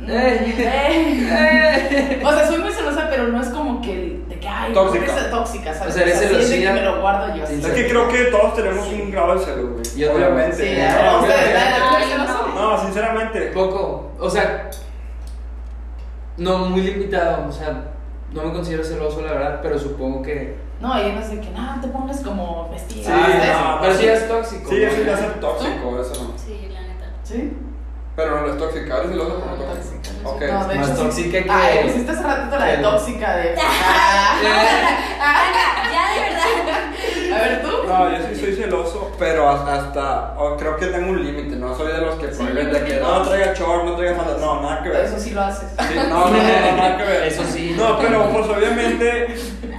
Eh. eh. O sea, soy muy celosa, pero no es como que de que ay, Tóxica. es tóxica, ¿sabes? O sea, eres celosía. me lo guardo yo así. es que creo que todos tenemos un grado de celos, güey. Yo Obviamente. Sí, ustedes, no. No, sinceramente. Poco. O sea. No muy limitado. O sea, no me considero celoso, la verdad, pero supongo que. No, y no sé que nada, te pongas como vestida. Sí, no, pero sí es tóxico. Sí, eso ya es ser tóxico, eso no. Sí, la neta. ¿Sí? Pero no es tóxica, eres celosa, pero no No, tóxica. Ok. No, de Más hecho, sí. tóxica que- Ay, pusiste hace ratito la de tóxica de. Ya, de verdad. A ver, tú. No, yo sí soy celoso, pero hasta, oh, creo que tengo un límite, no soy de los que Sí, prohíben yo de que no traiga short, no traiga falda, no, nada que ver. Eso sí lo haces. Sí, no, no, no, no, nada que ver. Eso sí. No, pero pues obviamente,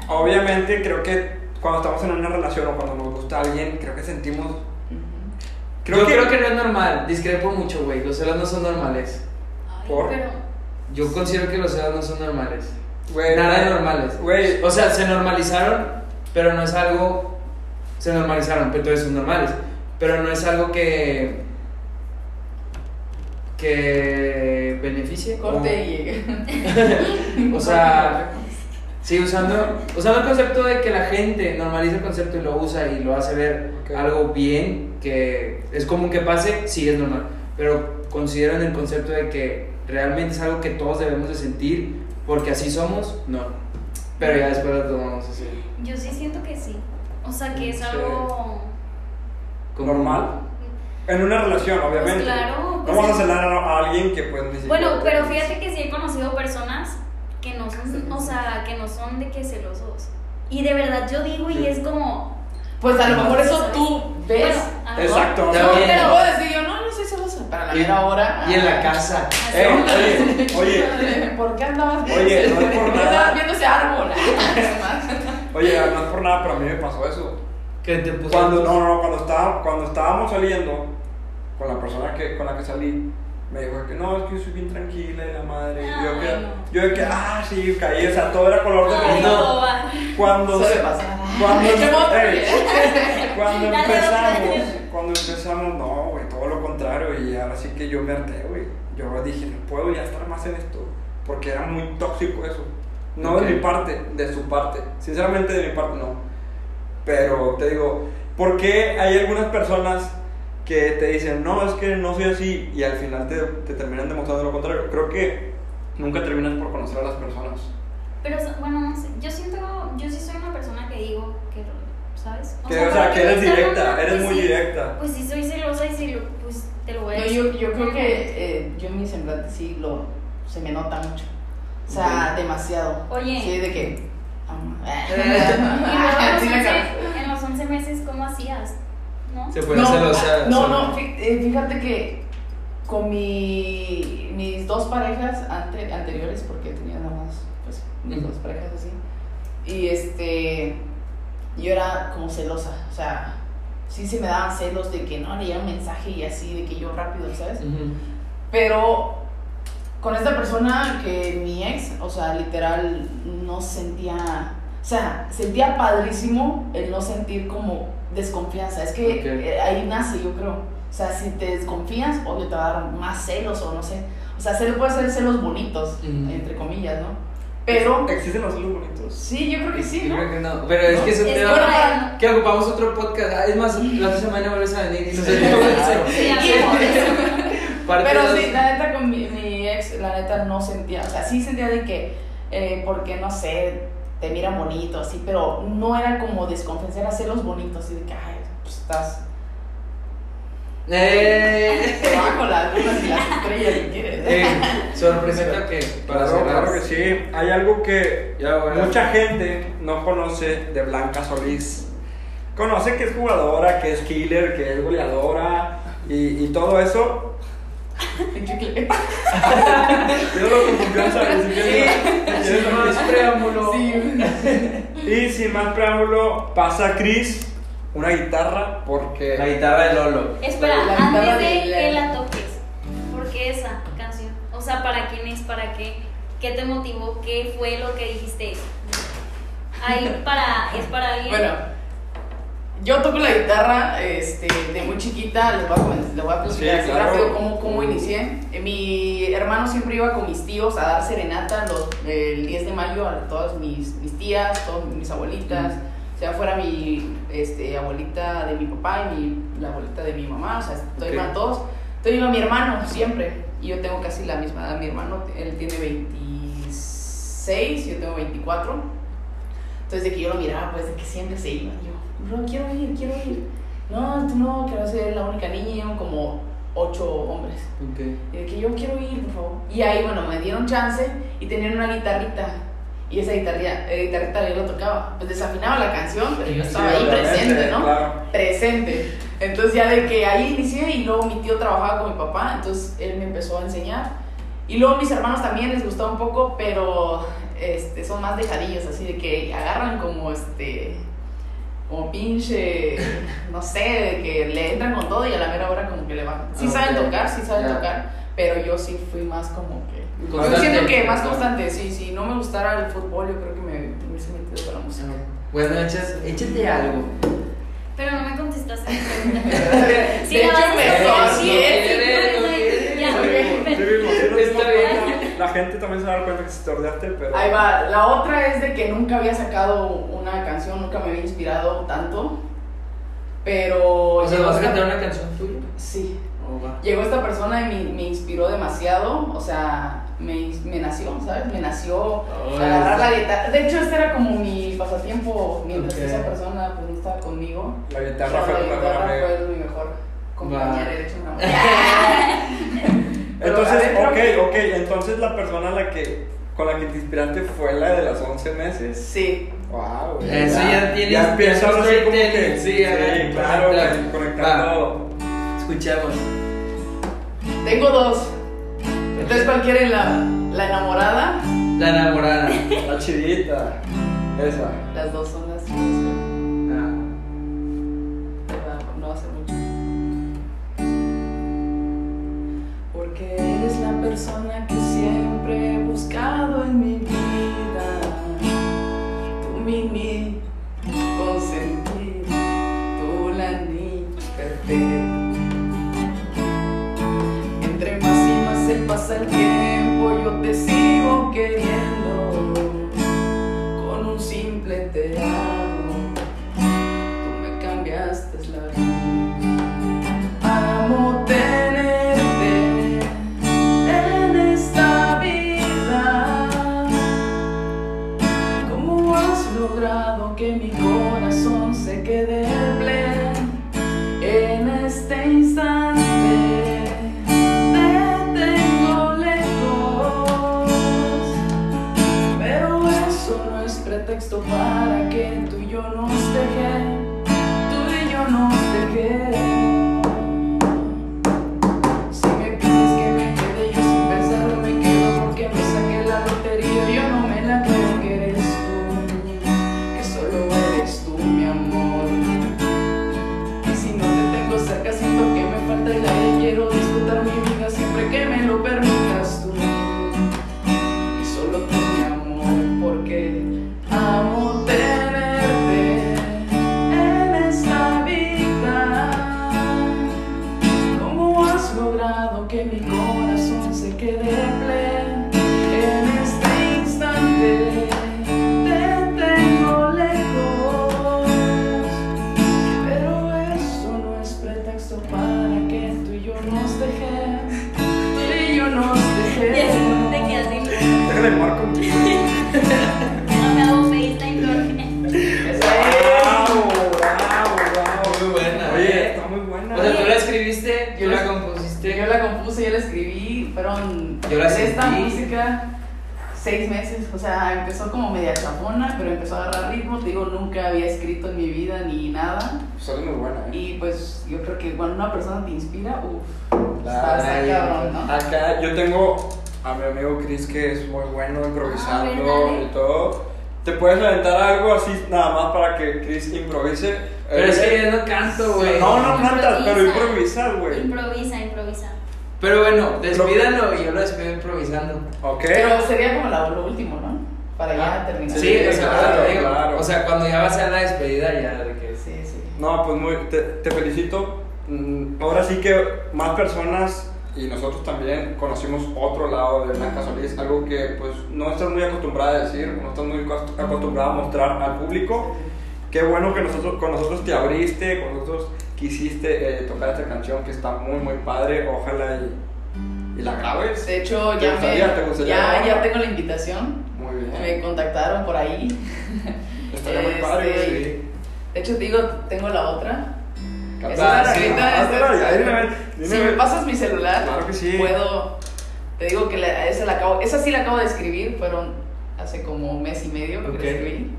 obviamente creo que cuando estamos en una relación o cuando nos gusta alguien, creo que sentimos. Creo Yo que, creo que no es normal. Discrepo mucho, güey. Los celos no son normales. Ay, ¿Por? pero. Yo considero que los celos no son normales. Güey, Nada de normales. Güey, O sea, se normalizaron, pero no es algo. Se normalizaron, pero entonces son normales. Pero no es algo que. que beneficie. Corte o- y llegue. O sea, sí, usando, usando el concepto de que la gente normaliza el concepto y lo usa y lo hace ver Ok. algo bien, que es común que pase, sí es normal. Pero consideran el concepto de que realmente es algo que todos debemos de sentir porque así somos, no. Pero ya después lo tomamos así. Yo sí siento que sí. O sea, que es algo. como- normal. En una relación, obviamente. Pues claro, No pues vamos a celar a alguien que pues ni Bueno, pero fíjate que sí he conocido personas que no son, o sea, que no son de que celosos. Y de verdad yo digo y es como. Pues a lo mejor eso tú ves. Bueno. Exacto. No. Pero puedo decir yo, no, no soy celosa. Para la Y, mera hora. y en la ah, casa. Eh, oye, oye, ¿Por qué andabas Oye, no es por ¿Por qué nada. estabas viendo ese árbol? oye, no es por nada, pero a mí me pasó eso. Que te puso Cuando, no, no, no, cuando, estaba, cuando estábamos saliendo con la persona que, con la que salí, me dijo que no, es que yo soy bien tranquila y la madre. Y yo, que, no. yo de que, ah, sí, caí, o sea, todo era color de rosa. no. Cuando, se- pasar. cuando, ¡Qué ey, cuando empezamos, cuando empezamos, no, güey, todo lo contrario. Y ahora sí que yo me harté, güey. Yo dije, no puedo ya estar más en esto. Porque era muy tóxico eso. No Ok. de mi parte, de su parte. Sinceramente, de mi parte, no. Pero te digo, ¿por qué hay algunas personas que te dicen, no, es que no soy así, y al final te, te terminan demostrando lo contrario? Creo que nunca terminas por conocer a las personas. Pero, bueno, no sé. Yo siento. Yo sí soy una persona que digo que. ¿Sabes? Que, o sea, que eres directa, eres pues muy sí, directa. Pues sí, soy celosa y si lo. Pues Te lo voy a No, decir. yo, yo creo que eh, yo en mi semblante sí lo, se me nota mucho. O sea, demasiado. Oye. Sí, de que. Y en los la 11 cara. en los 11 meses, ¿cómo hacías? ¿No? Se pone no, no, no, eh, fíjate que con mi, mis dos parejas ante- anteriores, porque tenía nada más, pues, mis dos parejas así, y este, yo era como celosa, o sea, sí se me daban celos de que no leía un mensaje y así, de que yo rápido, ¿sabes? Pero con esta persona que mi ex, o sea, literal, no sentía, o sea, sentía padrísimo el no sentir como desconfianza. Es que Ok. eh, ahí nace, yo creo. O sea, si te desconfías, obvio te va a dar más celos o no sé. O sea, se le puede ser celos bonitos, Ujú. entre comillas, ¿no? Pero, ¿Existen los celos bonitos? sí, yo creo que sí, Yo ¿no? creo que no. Pero es que es un tema verdad. que ocupamos otro podcast. Ah, Es más, la otra semana vuelves a venir y de eso. Parte Pero sí, la neta con la neta no sentía, o sea, sí sentía de que, eh, porque no sé, te miran bonito, así, pero no era como desconfianza, era celos bonitos, así de que, ay, pues estás Eh, debajo las lunas y las estrellas si quieres. eh, sorpresita que para Claro, claro que sí. Hay algo que Ya, bueno. mucha gente no conoce de Blanca Solís. Conoce que es jugadora, que es killer, que es goleadora y, y todo eso. Con confianza. si quieres- Sin más preámbulo. Sí. Y sin más preámbulo, pasa Chris una guitarra porque. La guitarra de Lolo. Espera, La antes de que la toques, ¿por qué esa canción? O sea, ¿para quién es? ¿Para qué? ¿Qué te motivó? ¿Qué fue lo que dijiste? Ahí para, es para alguien. Bueno, yo toco la guitarra este, de muy chiquita, les voy a, les voy a platicar Sí, claro. rápido cómo, cómo inicié. Eh, Mi hermano siempre iba con mis tíos a dar serenata los, el 10 de mayo a todas mis, mis tías, todas mis abuelitas, o sea, fuera mi este, abuelita de mi papá y mi, la abuelita de mi mamá, o sea, Ok. iban todos. Entonces iba mi hermano siempre, y yo tengo casi la misma edad. Mi hermano, él tiene 26, yo tengo 24. Entonces, de que yo lo miraba, pues, de que siempre se iba. Yo, no, quiero ir, quiero ir. No, tú no, quiero ser la única niña, y eran como ocho hombres. Ok. Y de que yo quiero ir, por favor. Y ahí, bueno, me dieron chance y tenían una guitarrita. Y esa guitarrita, eh, guitarrita yo la tocaba. Pues desafinaba la canción, pero yo estaba Sí, ahí presente, ¿no? Claro. presente. Entonces ya de que ahí inicié y luego mi tío trabajaba con mi papá, entonces él me empezó a enseñar. Y luego mis hermanos también les gustaba un poco, pero este, son más dejadillos, así de que agarran como este, como pinche, no sé, de que le entran con todo y a la mera hora como que le van. Sí Ah, saben tocar, sí saben tocar, pero yo sí fui más como que... Yo siento que más constante, sí, si no me gustara el fútbol, yo creo que me me hubiese metido para la música. Bueno, échate, échate algo. Pero no me contestaste. De Sí, la hecho, sí, sí, sí, sí, Sí, sí, sí, Está importa. bien. La gente también se va a dar cuenta que se tordeaste, pero. Ahí va. La otra es de que nunca había sacado una canción, nunca me había inspirado tanto. Pero. O sea, ¿vas a cantar una canción tuya? Sí. ¿O va? Llegó esta persona y me, me inspiró demasiado. O sea, me, me nació, ¿sabes? Me nació Ay, agarrar la guitarra. De hecho, este era como mi pasatiempo mientras que Ok. esa persona pues, no estaba conmigo. La O guitarra sea, fue la guitarra fue mi mejor compañera. De hecho, una Entonces, a ok, ok. Entonces la persona a la que, con la que te inspiraste fue la de las 11 meses. Sí. Wow, Eso ya tiene Ya empieza ahora sí como que. sí, a ver, claro, claro. conectando. Escuchamos. Tengo dos. Entonces, ¿cuál quiere la, la enamorada? La enamorada. La chidita. Esa. Las dos son las Ah. Persona que siempre he buscado en mi vida. Tú mi niña consentida, tú la niña perfecta. Entre más y más se pasa el tiempo, yo te sigo queriendo con un simple te. Tú me cambiaste la vida. Ritmo, te digo, nunca había escrito en mi vida ni nada, Pues es muy buena, ¿eh? y pues yo creo que cuando una persona te inspira, uff, está, cabrón, ¿no? Acá yo tengo a mi amigo Chris que es muy bueno improvisando Ah, y todo. ¿Te puedes aventar algo así nada más para que Chris improvise? Pero Eh, es que yo no canto, güey. No, no cantas, pero Improvisa. güey. Improvisa, improvisa. Pero bueno, despídanlo y yo lo despido improvisando. Ok. Pero sería como la- lo último, ¿no? Para ya terminar. Sí, Sí, claro, te digo, claro. O sea, cuando ya va a ser la despedida, ya de que. Sí, sí. No, pues muy, te, te felicito. Mm, Ahora sí que más personas y nosotros también conocimos otro lado de Blanca Solís, algo que pues no estás muy acostumbrada a decir, no estás muy acost- acostumbrada a mostrar al público. Qué bueno que nosotros, con nosotros te abriste, con nosotros quisiste eh, tocar esta canción que está muy muy padre, ojalá y, y la grabes. De hecho, ¿Te ya, gustaría? me, ¿Te gustaría ya, ya tengo la invitación. Me contactaron por ahí. Estaría muy padre, Este, güey. De hecho, te digo, tengo la otra. Capaz. Esa es la sí. dime. Si me pasas mi celular, Claro que sí. puedo. Te digo que la- esa, la acabo, esa sí la acabo de escribir, fueron hace como un mes y medio que la escribí.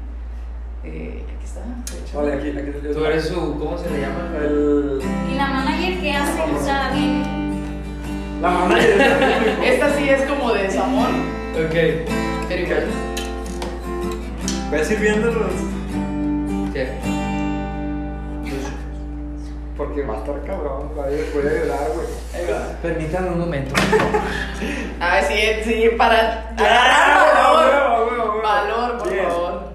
Eh, aquí está. de hecho. Vale, aquí, aquí. Tú eres su. ¿Cómo se le llama? El... ¿Y la manager qué hace? O sea, bien. La manager. Esta sí es como de desamor, Ok. Pero igual. Ves sirviéndolos ¿Qué? porque va a estar cabrón, va a puede ayudar, güey. Ahí va. Permítanme un momento. Ah, sí, sí, para. Ah, valor. huevo, huevo, huevo. Valor, por Bien. favor.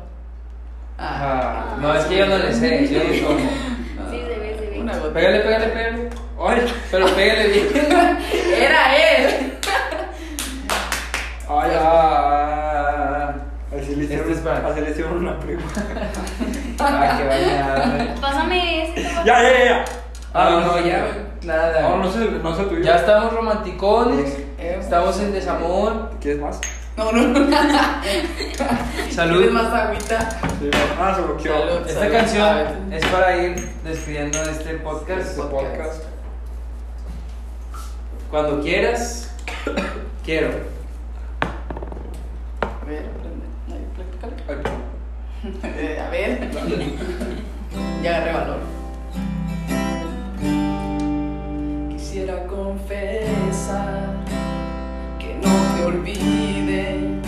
Ah, Ah, no, es que yo no le sé. Yo no soy. Sí, se ve, se ve. una gota. Pégale, pégale, pégale. Ay, Pero pégale bien. Era él. ay, Ah, hicieron, Este es para- le hicieron una prima. ah, qué bañada. Pásame este. Ya, ya, ya, ya. Ah, no, ya. Nada. No, no sé, no sé tuyo. Ya estamos romanticones. Eh, Estamos en desamor. ¿Quieres más? No, no, no. Salud. ¿Quieres más agüita? Sí, ah, se bloqueó. Salud. Esta canción es para ir despidiendo este podcast. Este podcast. Cuando quieras, quiero. A ver. A ver. Ya agarré valor. Quisiera confesar que no te olvide,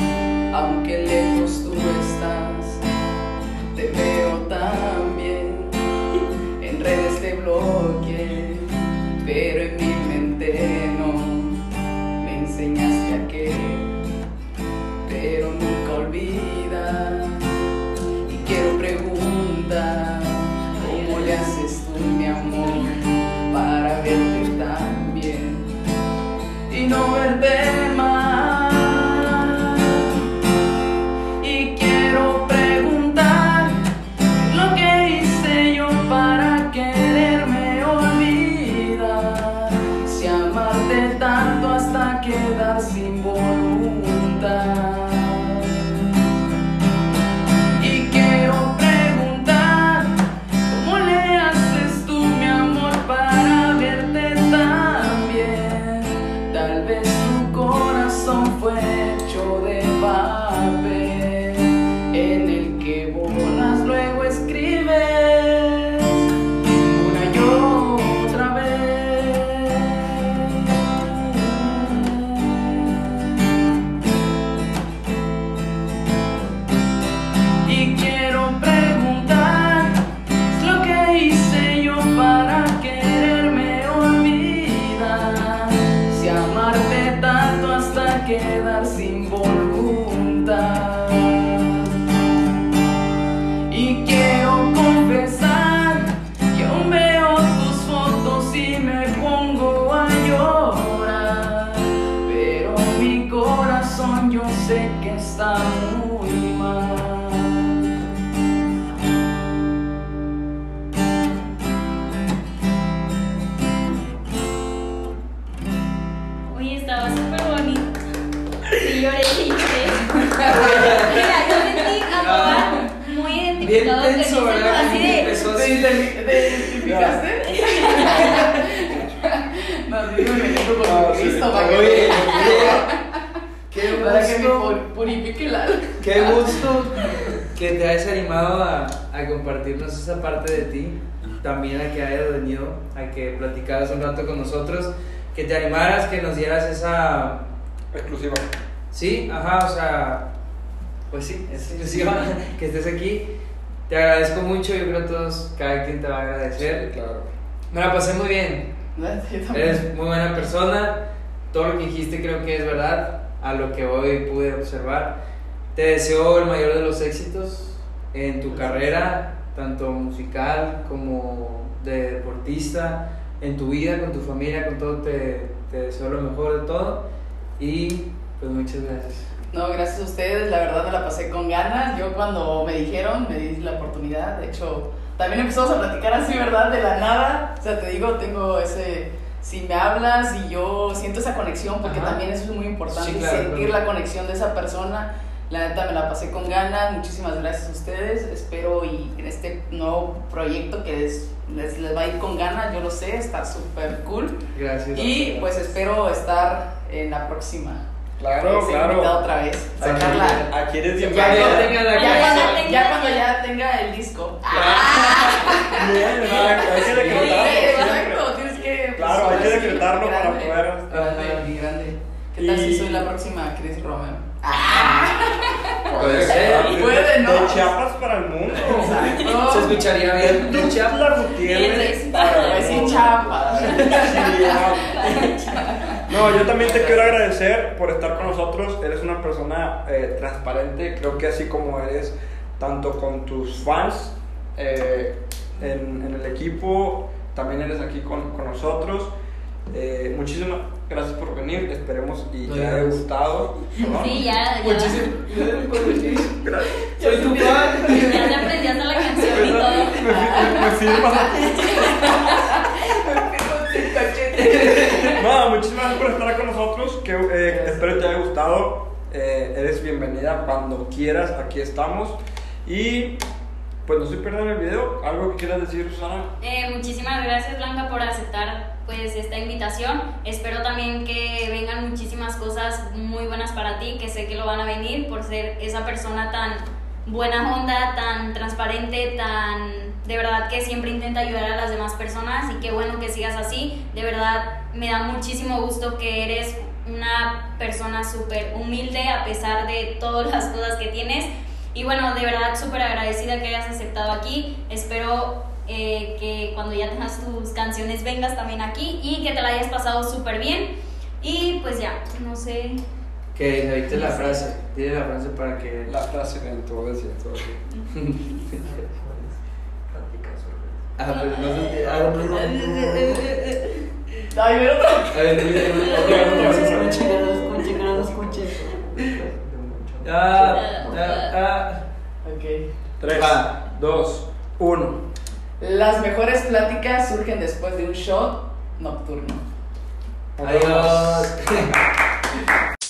aunque lejos tú estás. Te veo tan bien, en redes te bloqueé, pero no te animaras, que nos dieras esa. Exclusiva. Sí, ajá, o sea. Pues sí, es exclusiva que estés aquí. Te agradezco mucho, yo creo que todos, cada quien te va a agradecer. Claro. Me la pasé muy bien. Eres muy buena persona. Todo lo que dijiste creo que es verdad. A lo que hoy pude observar. Te deseo el mayor de los éxitos en tu carrera, tanto musical como de deportista, en tu vida, con tu familia, con todo. Te, te deseo lo mejor de todo. Y pues muchas gracias. No, gracias a ustedes, la verdad me la pasé con ganas. Yo cuando me dijeron, me di la oportunidad. De hecho, también empezamos a platicar así, ¿verdad? De la nada. O sea, te digo, tengo ese... Si me hablas y yo siento esa conexión, porque Ajá. también eso es muy importante, Sí, claro, sentir claro. la conexión de esa persona. La neta me la pasé con ganas. Muchísimas gracias a ustedes. Espero y en este nuevo proyecto que es- les, les va a ir con ganas, yo lo sé, está súper cool. Gracias. Y pues espero estar en la próxima. Claro, invitada claro. otra vez. Aquí- Sacarla. Aquí eres Ya, bienvenida. cuando tenga la ya cuando, ya cuando ya tenga el disco. Bien, ¿verdad? Hay que decretarlo. Exacto, tienes que. Claro, hay que sí, decretarlo para grande, poder- Grande, y grande. ¿Qué tal si soy la próxima Chris Romeo? Puede ser. Puede, ¿no? De Chiapas para el mundo. Exacto. Se escucharía bien. Tú, la Gutiérrez. Para decir chapa. No, yo también te quiero agradecer por estar con nosotros. Eres una persona eh, transparente. Creo que así como eres, tanto con tus fans eh, en, en el equipo, también eres aquí con, con nosotros. Eh, muchísimas gracias por venir. Esperemos y te haya gustado. ¿no? Sí, ya, ya. Gracias. Soy tu fan. Ya te aprendías la canción y todo. Me, me. No, muchísimas gracias por estar con nosotros. Que, eh, espero te haya gustado. Eh, eres bienvenida cuando quieras. Aquí estamos. Y pues no se pierdan el video. ¿Algo que quieras decir, Susana? Eh, muchísimas gracias Blanca por aceptar pues esta invitación. Espero también que vengan muchísimas cosas muy buenas para ti, que sé que lo van a venir por ser esa persona tan buena onda, tan transparente, tan de verdad que siempre intenta ayudar a las demás personas y qué bueno que sigas así. De verdad me da muchísimo gusto que eres una persona súper humilde a pesar de todas las cosas que tienes. Y bueno, de verdad súper agradecida que hayas aceptado aquí. Espero eh, que cuando ya tengas tus canciones vengas también aquí y que te la hayas pasado súper bien. Y pues ya, no sé. Que ahorita la frase. Dile la frase para que. La frase de tu decir todo así. Ah, pero no sé. Ah, no, no. Ay, pero A ver, no escuchen, no escuchen. Ah, ah, Ok. 3, Va. 2, 1. Las mejores pláticas surgen después de un shot nocturno. Adiós.